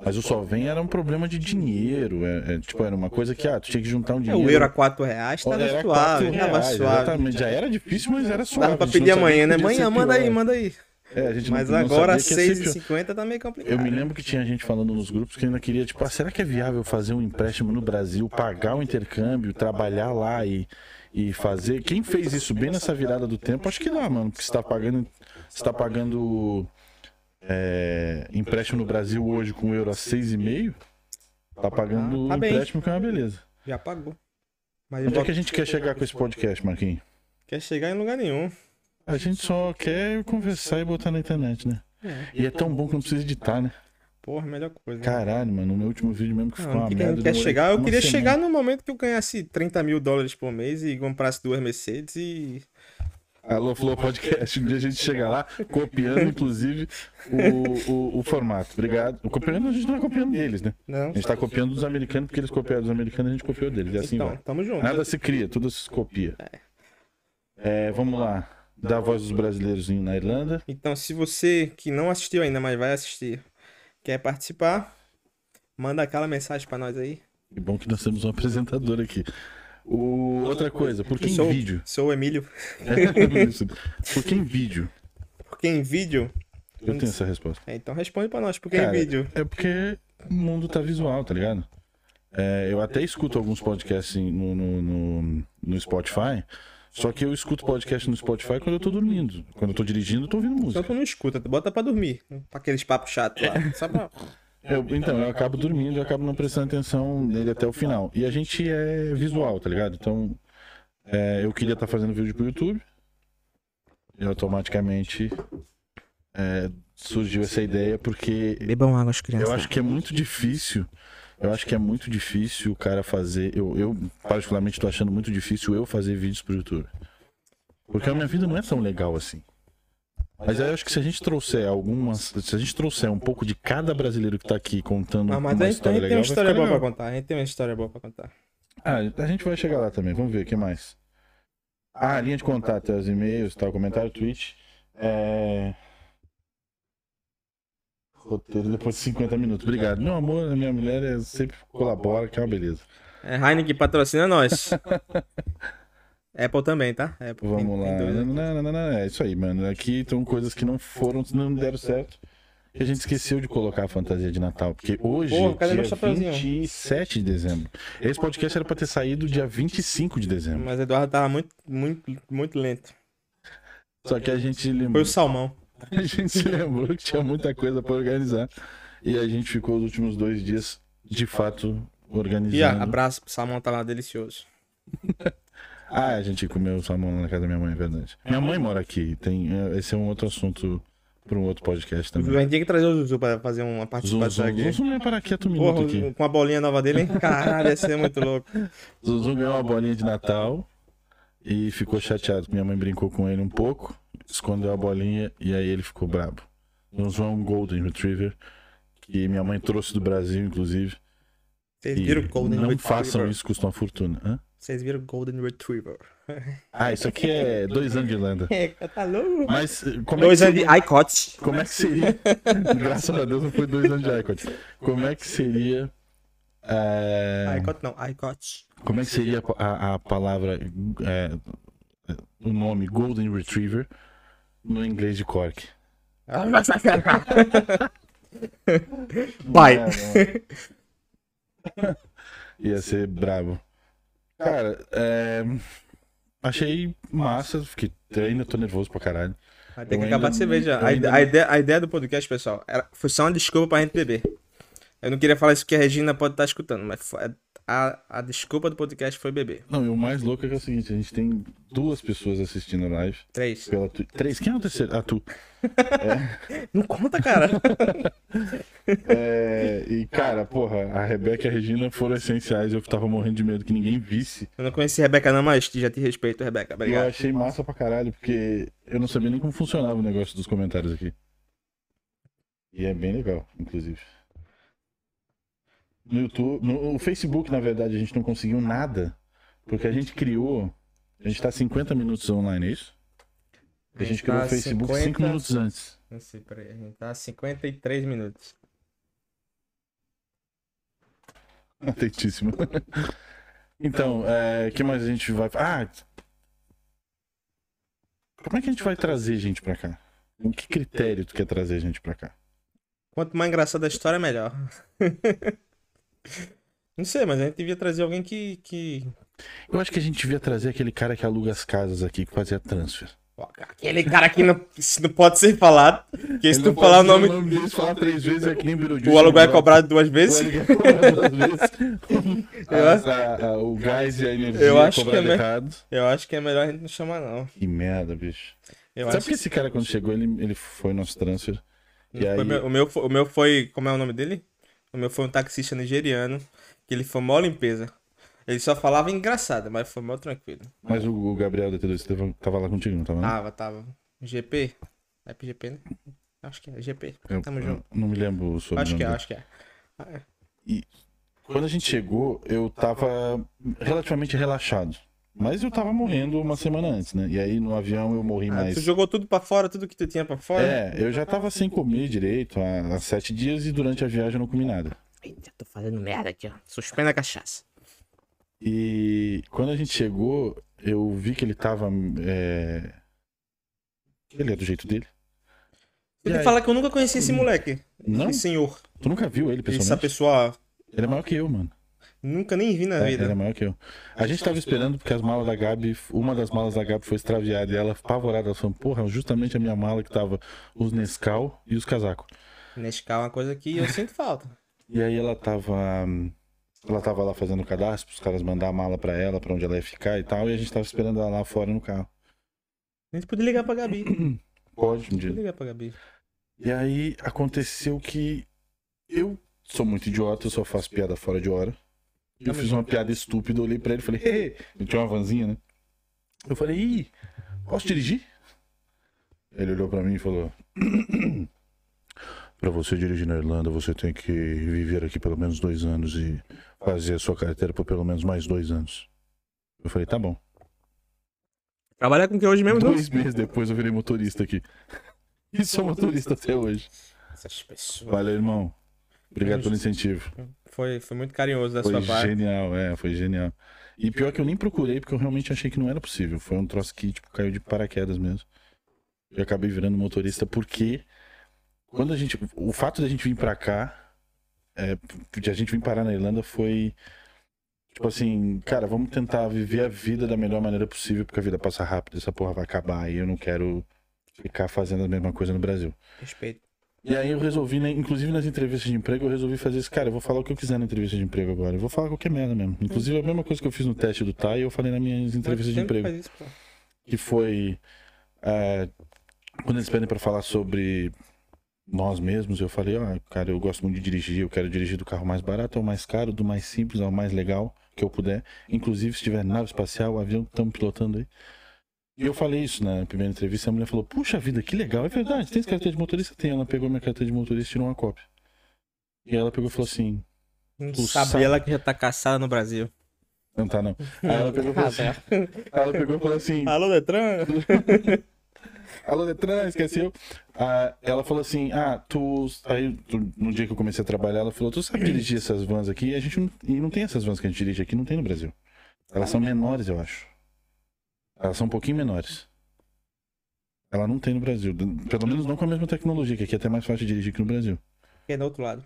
mas o Só Vem era um problema de dinheiro. É, é, tipo, era uma coisa que, ah, tu tinha que juntar um É, dinheiro. o euro a 4 reais tava Era suave, quatro tava reais, suave. Exatamente, já era difícil, mas era suave. Dava pra pedir amanhã, né? Amanhã, manda aí, manda aí. É, a gente Mas não agora, sabia que ia ser pior. 6,50 tá meio complicado. Eu me lembro que tinha gente falando nos grupos que ainda queria, tipo, ah, será que é viável fazer um empréstimo no Brasil, pagar o intercâmbio, trabalhar lá e, e fazer? Quem fez isso bem nessa virada do tempo, acho que dá, mano. Porque você tá pagando, você tá pagando é, empréstimo no Brasil hoje com euro a 6,5, tá pagando Ah, tá empréstimo que é uma beleza. Já pagou. Mas Onde é que a gente quer chegar com esse podcast, Marquinhos? quer chegar em lugar nenhum. A gente só quer conversar e botar na internet, né? É. E é tão bom que não precisa editar, né? Porra, melhor coisa. Caralho, mano, no meu último vídeo mesmo que ficou Não, uma o que, merda. quer chegar? Eu queria semana. chegar no momento que eu ganhasse 30 mil dólares por mês e comprasse duas Mercedes e. Alô Flow Podcast, um dia a gente chega lá, copiando, inclusive, o, o, o formato. Obrigado. Copiando, a gente não é copiando deles, né? Não. A gente tá copiando dos americanos, porque eles copiaram dos americanos, a gente copiou deles. E assim então, vai. tamo junto. Nada se cria, tudo se copia. É, vamos lá. Dar a voz dos brasileiros na Irlanda. Então, se você que não assistiu ainda, mas vai assistir, quer participar, manda aquela mensagem pra nós aí. Que bom que nós temos um apresentador aqui. O... Outra coisa, por que em Sou- vídeo? Sou o Emílio. É. Por que em vídeo? Porque em vídeo. Eu tenho essa resposta. É, então responde pra nós, porque Cara, em vídeo. É porque o mundo tá visual, tá ligado? É, eu até escuto alguns podcasts em- no, no, no, no Spotify, só que eu escuto podcast no Spotify quando eu tô dormindo. Quando eu tô dirigindo, eu tô ouvindo Só música. tu não escuta, tu bota pra dormir. Pra aqueles papos chatos lá. Só pra. Eu- então, eu acabo dormindo e acabo não prestando atenção nele até o final. E a gente é visual, tá ligado? Então, é, eu queria estar fazendo vídeo pro YouTube. E automaticamente é, surgiu essa ideia porque Bebam água, as crianças. Eu acho que é muito difícil. Eu acho que é muito difícil o cara fazer. Eu, eu particularmente, tô achando muito difícil eu fazer vídeos pro YouTube. Porque a minha vida não é tão legal assim. Mas aí eu acho que se a gente trouxer algumas. Se a gente trouxer um pouco de cada brasileiro que tá aqui contando Ah, mas uma a gente, a história gente tem legal. uma história boa pra legal. contar. A gente tem uma história boa pra contar. Ah, a gente vai chegar lá também. Vamos ver o que mais. Ah, linha de contato, os e-mails, tal, comentário, tweet. É. Roteiro depois de 50 minutos. Obrigado. Meu amor, minha mulher é- sempre colabora, que é uma beleza. É Heineken patrocina nós. Apple também, tá? Apple Vamos tem lá. dois Não, não, não, não, É isso aí, mano. Aqui estão coisas que não foram, não deram certo. E a gente esqueceu de colocar a fantasia de Natal. Porque hoje Porra, é dia chapeuzinho? 27 de dezembro. Esse podcast era pra ter saído dia 25 de dezembro. Mas Eduardo tava muito, muito, muito lento. Só que a gente Foi lembrou. o salmão. A gente se lembrou que tinha muita coisa pra organizar. E a gente ficou os últimos dois dias, de fato, E ó, organizando. abraço pro salmão, tá lá delicioso. Ah, a gente comeu salmão na casa da minha mãe, é verdade. Minha mãe mora aqui. Tem, é, esse é um outro assunto para um outro podcast A também. gente tinha que trazer o Zuzu pra fazer uma participação zum, aqui. zum, zum, parar quieto um minuto Porra, aqui. com a bolinha nova dele, hein? Caralho, ia ser muito louco. Zuzum ganhou uma bolinha de Natal e ficou chateado. Minha mãe brincou com ele um pouco, escondeu a bolinha e aí ele ficou brabo. Zuzum é um Golden Retriever que minha mãe trouxe do Brasil, inclusive. Vocês viram o Golden não Retriever? façam isso, custa uma fortuna. Hã? Vocês viram o Golden Retriever? Ah, isso aqui é dois anos de Irlanda. É, tá louco. Mas eh, como é, Dois que anos de iCots. como é que seria? Graças a Deus não foi dois anos de iCot. Como é que seria. eh, iCot não, iCots. Como é que seria a, a palavra, é, o nome Golden Retriever no inglês de Cork? Pai. É. Ia ser brabo. Cara, é, achei massa, fiquei, ainda tô nervoso pra caralho. Vai ter que acabar de cerveja. A, ainda a ideia, a ideia do podcast, pessoal, era, foi só uma desculpa pra gente beber. Eu não queria falar isso porque a Regina pode estar escutando, mas foi- a, a desculpa do podcast foi beber. Não, e o mais louco é que é o seguinte, a gente tem duas pessoas assistindo a live. Três. Pela tu... Três, quem é o terceiro? Ah, tu. Não conta, cara. É, e, cara, porra, a Rebeca e a Regina foram essenciais. Eu tava morrendo de medo que ninguém visse. Eu não conheci a Rebeca não, mas já te respeito, Rebeca. E eu Obrigado. achei massa pra caralho, porque eu não sabia nem como funcionava o negócio dos comentários aqui. E é bem legal, inclusive. No YouTube, no, Facebook, na verdade, a gente não conseguiu nada, porque a gente criou. A gente tá 50 minutos online, é isso? A gente criou tá o Facebook 50 5 minutos antes. Não sei, peraí. A gente tá a 53 minutos. Atentíssimo. Então, o que mais a gente vai. Ah! Como é que a gente vai trazer gente pra cá? Com que critério tu quer trazer gente pra cá? Quanto mais engraçada a história, melhor. Não sei, mas a gente devia trazer alguém que. que... Eu acho que a gente devia trazer aquele cara que aluga as casas aqui, que fazia transfer. Aquele cara que não, não pode ser falado. Porque se Ele tu não falar o dizer nome. dele, falar três vezes que nem Beetlejuice. O aluguel é cobrado duas O vezes. aluguel é cobrado duas vezes. Eu acho- A- a- o gás e a energia Eu acho que cobrado é me- errado. Eu acho que é melhor a gente não chamar, não. Que merda, bicho. Eu Sabe acho que esse cara, quando chegou, ele, ele foi nosso transfer. que E foi aí, meu- o, meu, o meu foi. Como é o nome dele? O meu foi um taxista nigeriano. Que ele foi mó limpeza. Ele só falava engraçado, mas foi mó tranquilo. Mas o, o Gabriel da T2 tava, lá contigo, não tava? não? Tava, tava. GP? É pro GP, né? Acho que é GP. Eu- tamo eu junto. Não me lembro sobre Acho que é, acho que é. Ah, é. Quando a gente chegou, eu tava relativamente relaxado. Mas eu tava morrendo uma semana antes, né? E aí no avião eu morri Ah, mais. tu jogou tudo pra fora, tudo que tu tinha pra fora? É, eu já tava sem comer direito há, há sete dias e durante a viagem eu não comi nada. Eita, tô fazendo merda aqui, ó. Suspenda a cachaça. E quando a gente chegou, eu vi que ele tava. é, Ele é do jeito dele. E aí? falar que eu nunca conheci esse moleque. Não? Esse senhor. Tu nunca viu ele Essa pessoalmente? pessoa. Ele é maior que eu, mano. Nunca nem vi na É, vida. ele é maior que eu. A gente tava esperando porque as malas da Gabi, uma das malas da Gabi foi extraviada e ela, apavorada, ela falou: Porra, justamente a minha mala que tava os Nescau e os casacos. Nescau é uma coisa que eu sinto falta. E aí ela tava. Ela tava lá fazendo o cadastro, os caras mandar a mala pra ela, pra onde ela ia ficar e tal, e a gente tava esperando ela lá fora no carro. A gente podia ligar pra Gabi. Pode, um dia. ligar pra Gabi. E aí aconteceu que eu sou muito idiota, eu só faço piada fora de hora. Eu fiz uma piada estúpida, olhei pra ele e falei, hey! eu tinha uma vanzinha, né? Eu falei, ih, posso dirigir? Ele olhou pra mim e falou: Pra você dirigir na Irlanda, você tem que viver aqui pelo menos dois anos e fazer a sua carteira por pelo menos mais dois anos. Eu falei, tá bom. Trabalhar com que hoje mesmo, não? Dois meses depois eu virei motorista aqui. E sou motorista até hoje. Essas pessoas. Valeu, irmão. Obrigado pelo incentivo. Foi, foi muito carinhoso da Foi sua parte. genial, é, foi genial. E pior que eu nem procurei, porque eu realmente achei que não era possível. Foi um troço que, tipo, caiu de paraquedas mesmo. Eu acabei virando motorista porque quando a gente. O fato da gente vir pra cá, é, de a gente vir parar na Irlanda foi. Tipo assim, cara, vamos tentar viver a vida da melhor maneira possível, porque a vida passa rápido, essa porra vai acabar e eu não quero ficar fazendo a mesma coisa no Brasil. Respeito. E aí eu resolvi, né, inclusive nas entrevistas de emprego, eu resolvi fazer isso. Cara, eu vou falar o que eu quiser na entrevista de emprego agora. Eu vou falar qualquer merda mesmo. Inclusive a mesma coisa que eu fiz no teste do TAI, eu falei nas minhas entrevistas de emprego. Que foi. é, quando eles pedem pra falar sobre nós mesmos, eu falei, ó, cara, eu gosto muito de dirigir, eu quero dirigir do carro mais barato ao mais caro, do mais simples ao mais legal que eu puder. Inclusive, se tiver nave espacial, avião que estamos pilotando aí. E eu falei isso na primeira entrevista, a mulher falou, puxa vida, que legal. É verdade, tem carteira de motorista? Tem. Ela pegou minha carteira de motorista e tirou uma cópia. E ela pegou e falou assim, sabe sa- ela que já tá caçada no Brasil. não tá não. Aí ela pegou e falou assim, ela pegou e falou assim, Alô, Detran? Alô, Detran, esqueceu. Ah, ela falou assim: Ah, tu. Aí, tu- no dia que eu comecei a trabalhar, ela falou: Tu sabe dirigir essas vans aqui? E a gente não, e não tem essas vans que a gente dirige aqui, não tem no Brasil. Elas são menores, eu acho. Elas são um pouquinho menores. Ela não tem no Brasil. Pelo menos não com a mesma tecnologia, que aqui é até mais fácil de dirigir que no Brasil. Que é do outro lado.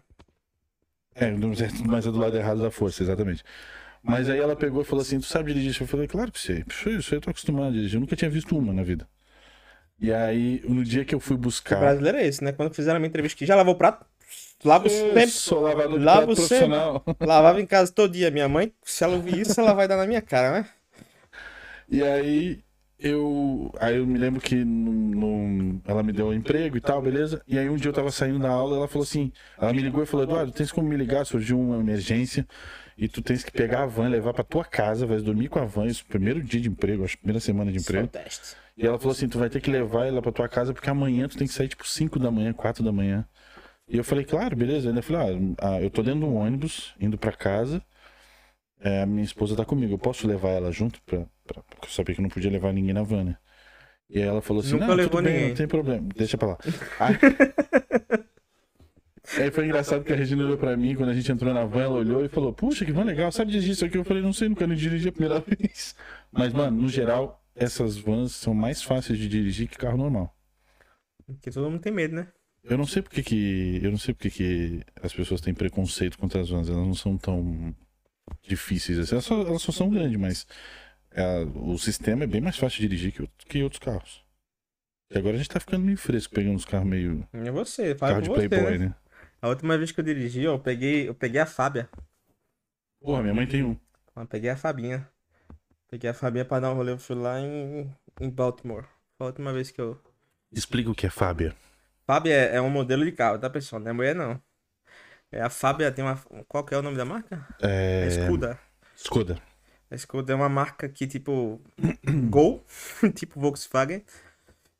É, mas é do lado errado da força, exatamente. Mas aí ela pegou e falou assim: Tu sabe dirigir? isso?" Eu falei: Claro que sei. Isso aí- eu tô acostumado a dirigir. Eu nunca tinha visto uma na vida. E aí, no dia que eu fui O buscar. brasileiro é esse, né? Quando fizeram a minha entrevista aqui, já lavou o prato? Lava sempre. Sou lavador de Lavo prato profissional. Lavava em casa todo dia. Minha mãe, se ela ouvir isso, ela vai dar na minha cara, né? E aí eu. Aí eu me lembro que no- ela me deu um emprego e tal, beleza? E aí um dia eu tava saindo da aula ela falou assim. Ela me ligou e falou, Eduardo, tens como me ligar? Surgiu uma emergência e tu tens que pegar a van, levar pra tua casa, vai dormir com a van, isso, primeiro dia de emprego, acho, primeira semana de emprego. E ela falou assim: tu vai ter que levar ela pra tua casa porque amanhã tu tem que sair tipo 5 da manhã, 4 da manhã. E eu falei, claro, beleza. Eu falei, ah, ah, eu tô dentro de um ônibus, indo pra casa. É, a minha esposa tá comigo, eu posso levar ela junto? Pra, pra- porque eu sabia que eu não podia levar ninguém na van, né? E aí ela falou assim: Nunca não, levou tudo bem, ninguém. não tem problema, deixa pra lá. Aí... Aí foi engraçado que a Regina olhou pra mim quando a gente entrou na van, ela olhou e falou: Puxa, que van legal, sabe dirigir isso aqui? Eu falei: Não sei, nunca nem dirigi a primeira vez. Mas, mano, no geral, essas vans são mais fáceis de dirigir que carro normal. Porque todo mundo tem medo, né? Eu não sei porque que. Eu não sei porque que as pessoas têm preconceito contra as vans. Elas não são tão difíceis assim. Elas só, elas só são grandes, mas é, o sistema é bem mais fácil de dirigir que, que outros carros. E agora a gente tá ficando meio fresco, pegando uns carros meio. É você, fala carro de você, Playboy, né? né? A última vez que eu dirigi, eu peguei, eu peguei a Fábia. Porra, minha mãe tem um. Eu peguei a Fabinha. Peguei a Fabinha pra dar um rolê, eu fui lá em, em Baltimore. Foi a última vez que eu... Explica o que é Fábia. Fábia é, é um modelo de carro, tá, pessoal? Não é mulher, não. É, a Fábia tem uma... Qual que é o nome da marca? É. É Skoda. Skoda. A Skoda é uma marca que, tipo... Gol. tipo Volkswagen.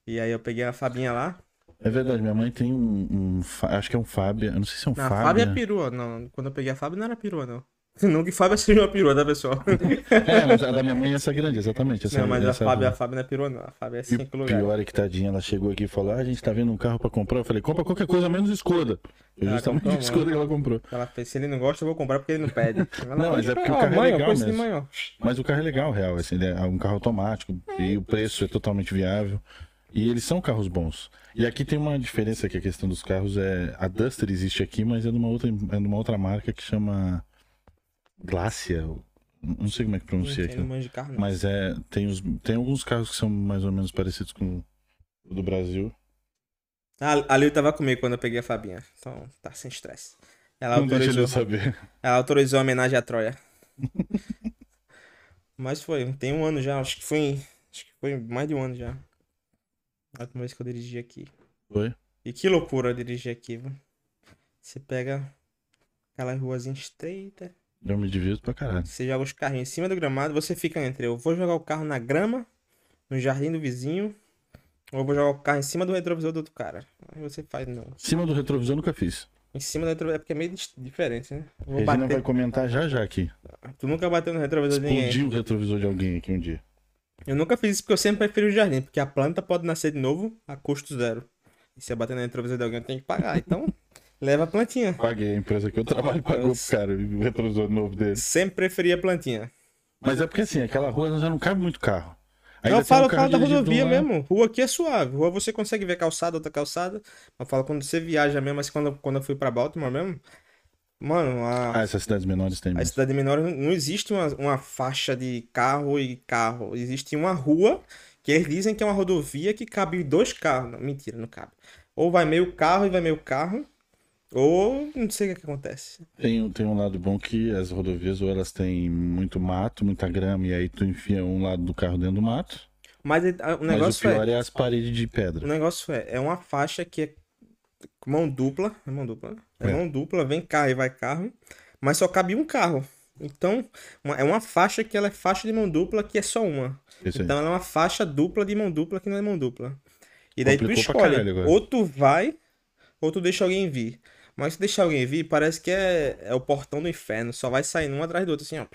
E aí eu peguei a Fabinha lá. É verdade, minha mãe tem um. um acho que é um Fábia. Não sei se é um Não, Fábia. Fábia é perua. Não, quando eu peguei a Fábia não era perua, não. Não que Fábia seja uma perua, tá, pessoal? É, mas a da minha mãe é essa grande, exatamente. Essa, não, mas a essa Fábia, a van. Fábia não é perua, não. A Fábia é cinco lugares. pior é que tadinha, ela chegou aqui e falou: ah, a gente tá vendo um carro pra comprar. Eu falei: compra qualquer coisa menos Skoda. Eu Ela justamente comprou Skoda que ela comprou. Ela fez, se ele não gosta, eu vou comprar porque ele não pede. Ela, Não, mas é porque o "Ah, carro é mãe, ó, legal de mesmo." mãe. Mas o carro é legal, real. Assim, ele é um carro automático e o preço é totalmente viável. E eles são carros bons. E aqui tem uma diferença que a questão dos carros é. A Duster existe aqui, mas é de uma outra, é de uma outra marca que chama Glacia. Não sei como é que pronuncia aqui. Mas é. Tem, os, tem alguns carros que são mais ou menos parecidos com o do Brasil. Ah, a Lil tava comigo quando eu peguei a Fabinha. Então, tá sem estresse. Ela Não deixa ele autorizou, saber. ela autorizou a homenagem à Troia. Mas foi, tem um ano já. Acho que foi. Acho que foi mais de um ano já. A última vez que eu dirigi aqui. Foi? E que loucura eu dirigir aqui? Você pega aquela ruazinha estreita. Eu me divirto pra caralho. Você joga os carros em cima do gramado, você fica entre eu vou jogar o carro na grama, no jardim do vizinho, ou eu vou jogar o carro em cima do retrovisor do outro cara. Aí você faz, não. Em cima do retrovisor eu nunca fiz. Em cima do retrovisor é porque é meio diferente, né? Eu Vou Regina bater. vai comentar já já aqui. Tu nunca bateu no retrovisor de ninguém. Explodiu o retrovisor de alguém aqui um dia. Eu nunca fiz isso porque eu sempre prefiro o jardim, porque a planta pode nascer de novo a custo zero. E se eu bater no retrovisor de alguém, eu tenho que pagar. Então, leva a plantinha. Paguei, a empresa que eu trabalho pagou pro cara o retrovisor novo dele. Sempre preferi a plantinha. Mas é porque assim, aquela rua já não cabe muito carro. Não, Ainda eu falo, um carro da rodovia lá. mesmo. Rua aqui é suave. Rua você consegue ver calçada, outra calçada. Eu falo quando você viaja mesmo, mas quando, quando eu fui pra Baltimore mesmo. Mano, a, Ah, essas cidades menores tem a mesmo. cidade menor não- não existe uma, uma faixa de carro e carro. Existe uma rua que eles dizem que é uma rodovia que cabe dois carros. Não, mentira, não cabe. Ou vai meio carro e vai meio carro. Ou não sei o que, acontece. Tem, tem um lado bom que as rodovias ou elas têm muito mato, muita grama, e aí tu enfia um lado do carro dentro do mato. Mas é- o Mas o negócio é. pior é... as paredes de O pedra. negócio é, é uma faixa que é mão dupla, é mão dupla, né? é, É. mão dupla, vem carro e vai carro, mas só cabe um carro. Então, uma- é uma faixa que ela é faixa de mão dupla que é só uma. Isso aí. Então ela é uma faixa dupla de mão dupla que não é mão dupla. E daí tu Complicou pra escolhe, ou tu vai, ou tu deixa alguém vir. Mas se deixar alguém vir, parece que é, é o portão do inferno, só vai saindo um atrás do outro, assim, ó.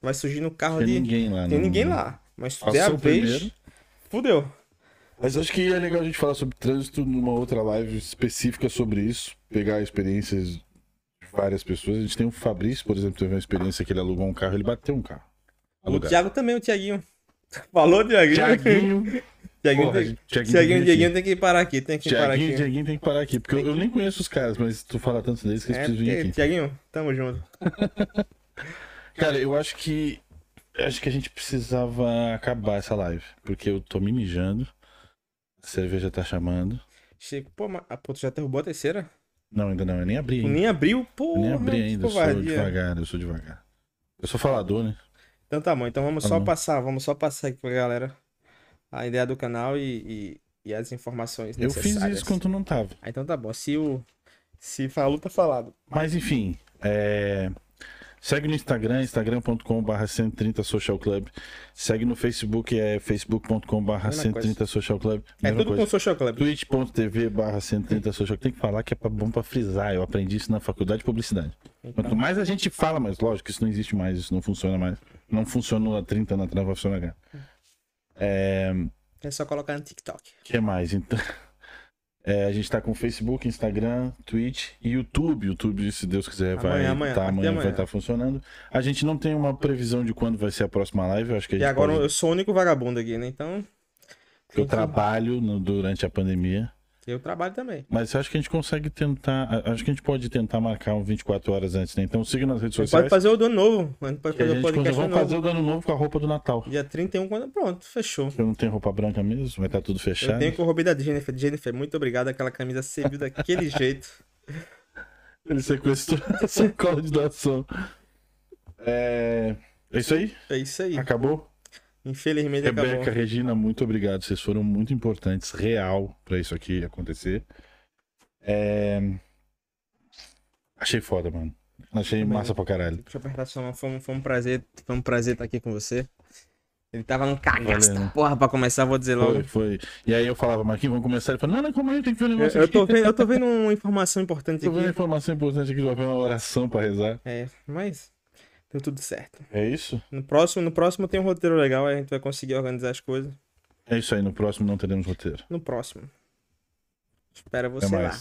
Vai surgindo o carro Tem de... ninguém lá. Tem não- ninguém lá. Mas se der a o vez, primeiro. fudeu. Mas acho que é legal a gente falar sobre trânsito numa outra live específica sobre isso, pegar experiências de várias pessoas. A gente tem o Fabrício, por exemplo, teve uma experiência que ele alugou um carro, ele bateu um carro. O Alugado. Thiago também, o Thiaguinho. Falou, Thiaguinho? Tiaguinho. Tiaguinho, tem... Tiaguinho Tiaguinho, tem que- parar aqui, tem que parar Tiaguinho, aqui. Tiaguinho tem que parar aqui, porque eu, nem conheço os caras, mas tu fala tanto deles que eles É, precisam vir porque, aqui. Tiaguinho, tamo junto. Cara, eu acho que. Acho que a gente precisava acabar essa live. Porque eu tô me mijando. A cerveja tá chamando. Pô, mas, ah, pô, tu já derrubou a terceira? Não, ainda não, eu nem abri ainda. nem abriu? Pô, Eu nem abri ainda, eu sou devagar, eu sou devagar. Eu sou falador, né? Então tá bom, então vamos Tá só passar, vamos só passar aqui pra galera a ideia do canal e, e, e as informações Eu fiz necessárias. isso quando tu não tava. Ah, então tá bom, se o... Se falou, tá falado. Mas enfim, é... segue no Instagram, instagram.com.br 130 Social Club. Segue no Facebook, é facebook.com.br Mesma 130 Social Club. É tudo com coisa. Social Club. twitch.tv barra 130 social tem que falar que é bom pra frisar eu aprendi isso na faculdade de publicidade quanto Então, mais a gente fala mas lógico isso não existe mais isso não funciona mais não funcionou há 30 anos atrás vai funcionar agora é é só colocar no TikTok. que mais então É, a gente tá com Facebook, Instagram, Twitch e YouTube. YouTube, se Deus quiser, vai Amanhã, amanhã, tá, a partir de amanhã vai amanhã. estar funcionando. A gente não tem uma previsão de quando vai ser a próxima live. Eu acho que a E agora pode... eu sou o único vagabundo aqui, né? Então. Eu trabalho no- durante a pandemia. Eu trabalho também. Mas eu acho que a gente consegue tentar. Acho que a gente pode tentar marcar um 24 horas antes, né? Então siga nas redes sociais. pode fazer o do ano novo. Gente pode fazer o podcast vamos fazer novo. o ano novo com a roupa do Natal. Dia 31, quando. Pronto, fechou. Eu não tenho roupa branca mesmo, vai estar tudo Eu fechado. tenho que eu roubei da Jennifer. Jennifer, muito obrigado. Aquela camisa serviu daquele jeito. Ele sequestrou a sacola de doação. É... é isso aí? É isso aí. Acabou? Infelizmente Rebeca, acabou. Regina, muito obrigado. Vocês foram muito importantes, real, pra isso aqui acontecer. É... Achei foda, mano. Achei Também. massa pra caralho. Deixa eu apertar sua mão. Foi um, foi um prazer. Foi um prazer estar aqui com você. Ele tava num cagaço Valeu, da né? porra pra começar, vou dizer logo. Foi, foi. E aí eu falava, Marquinhos, vamos começar. Ele falou, não, não, calma aí, tem que ver um Eu, negócio eu aqui. tô vendo, eu tô vendo uma informação importante Tô vendo aqui. informação importante aqui, vai ver uma oração pra rezar. É, mas deu tudo certo. É isso? No próximo, no próximo tem um roteiro legal, aí a gente vai conseguir organizar as coisas. É isso aí, no próximo não teremos roteiro. No próximo. Espero Até você lá.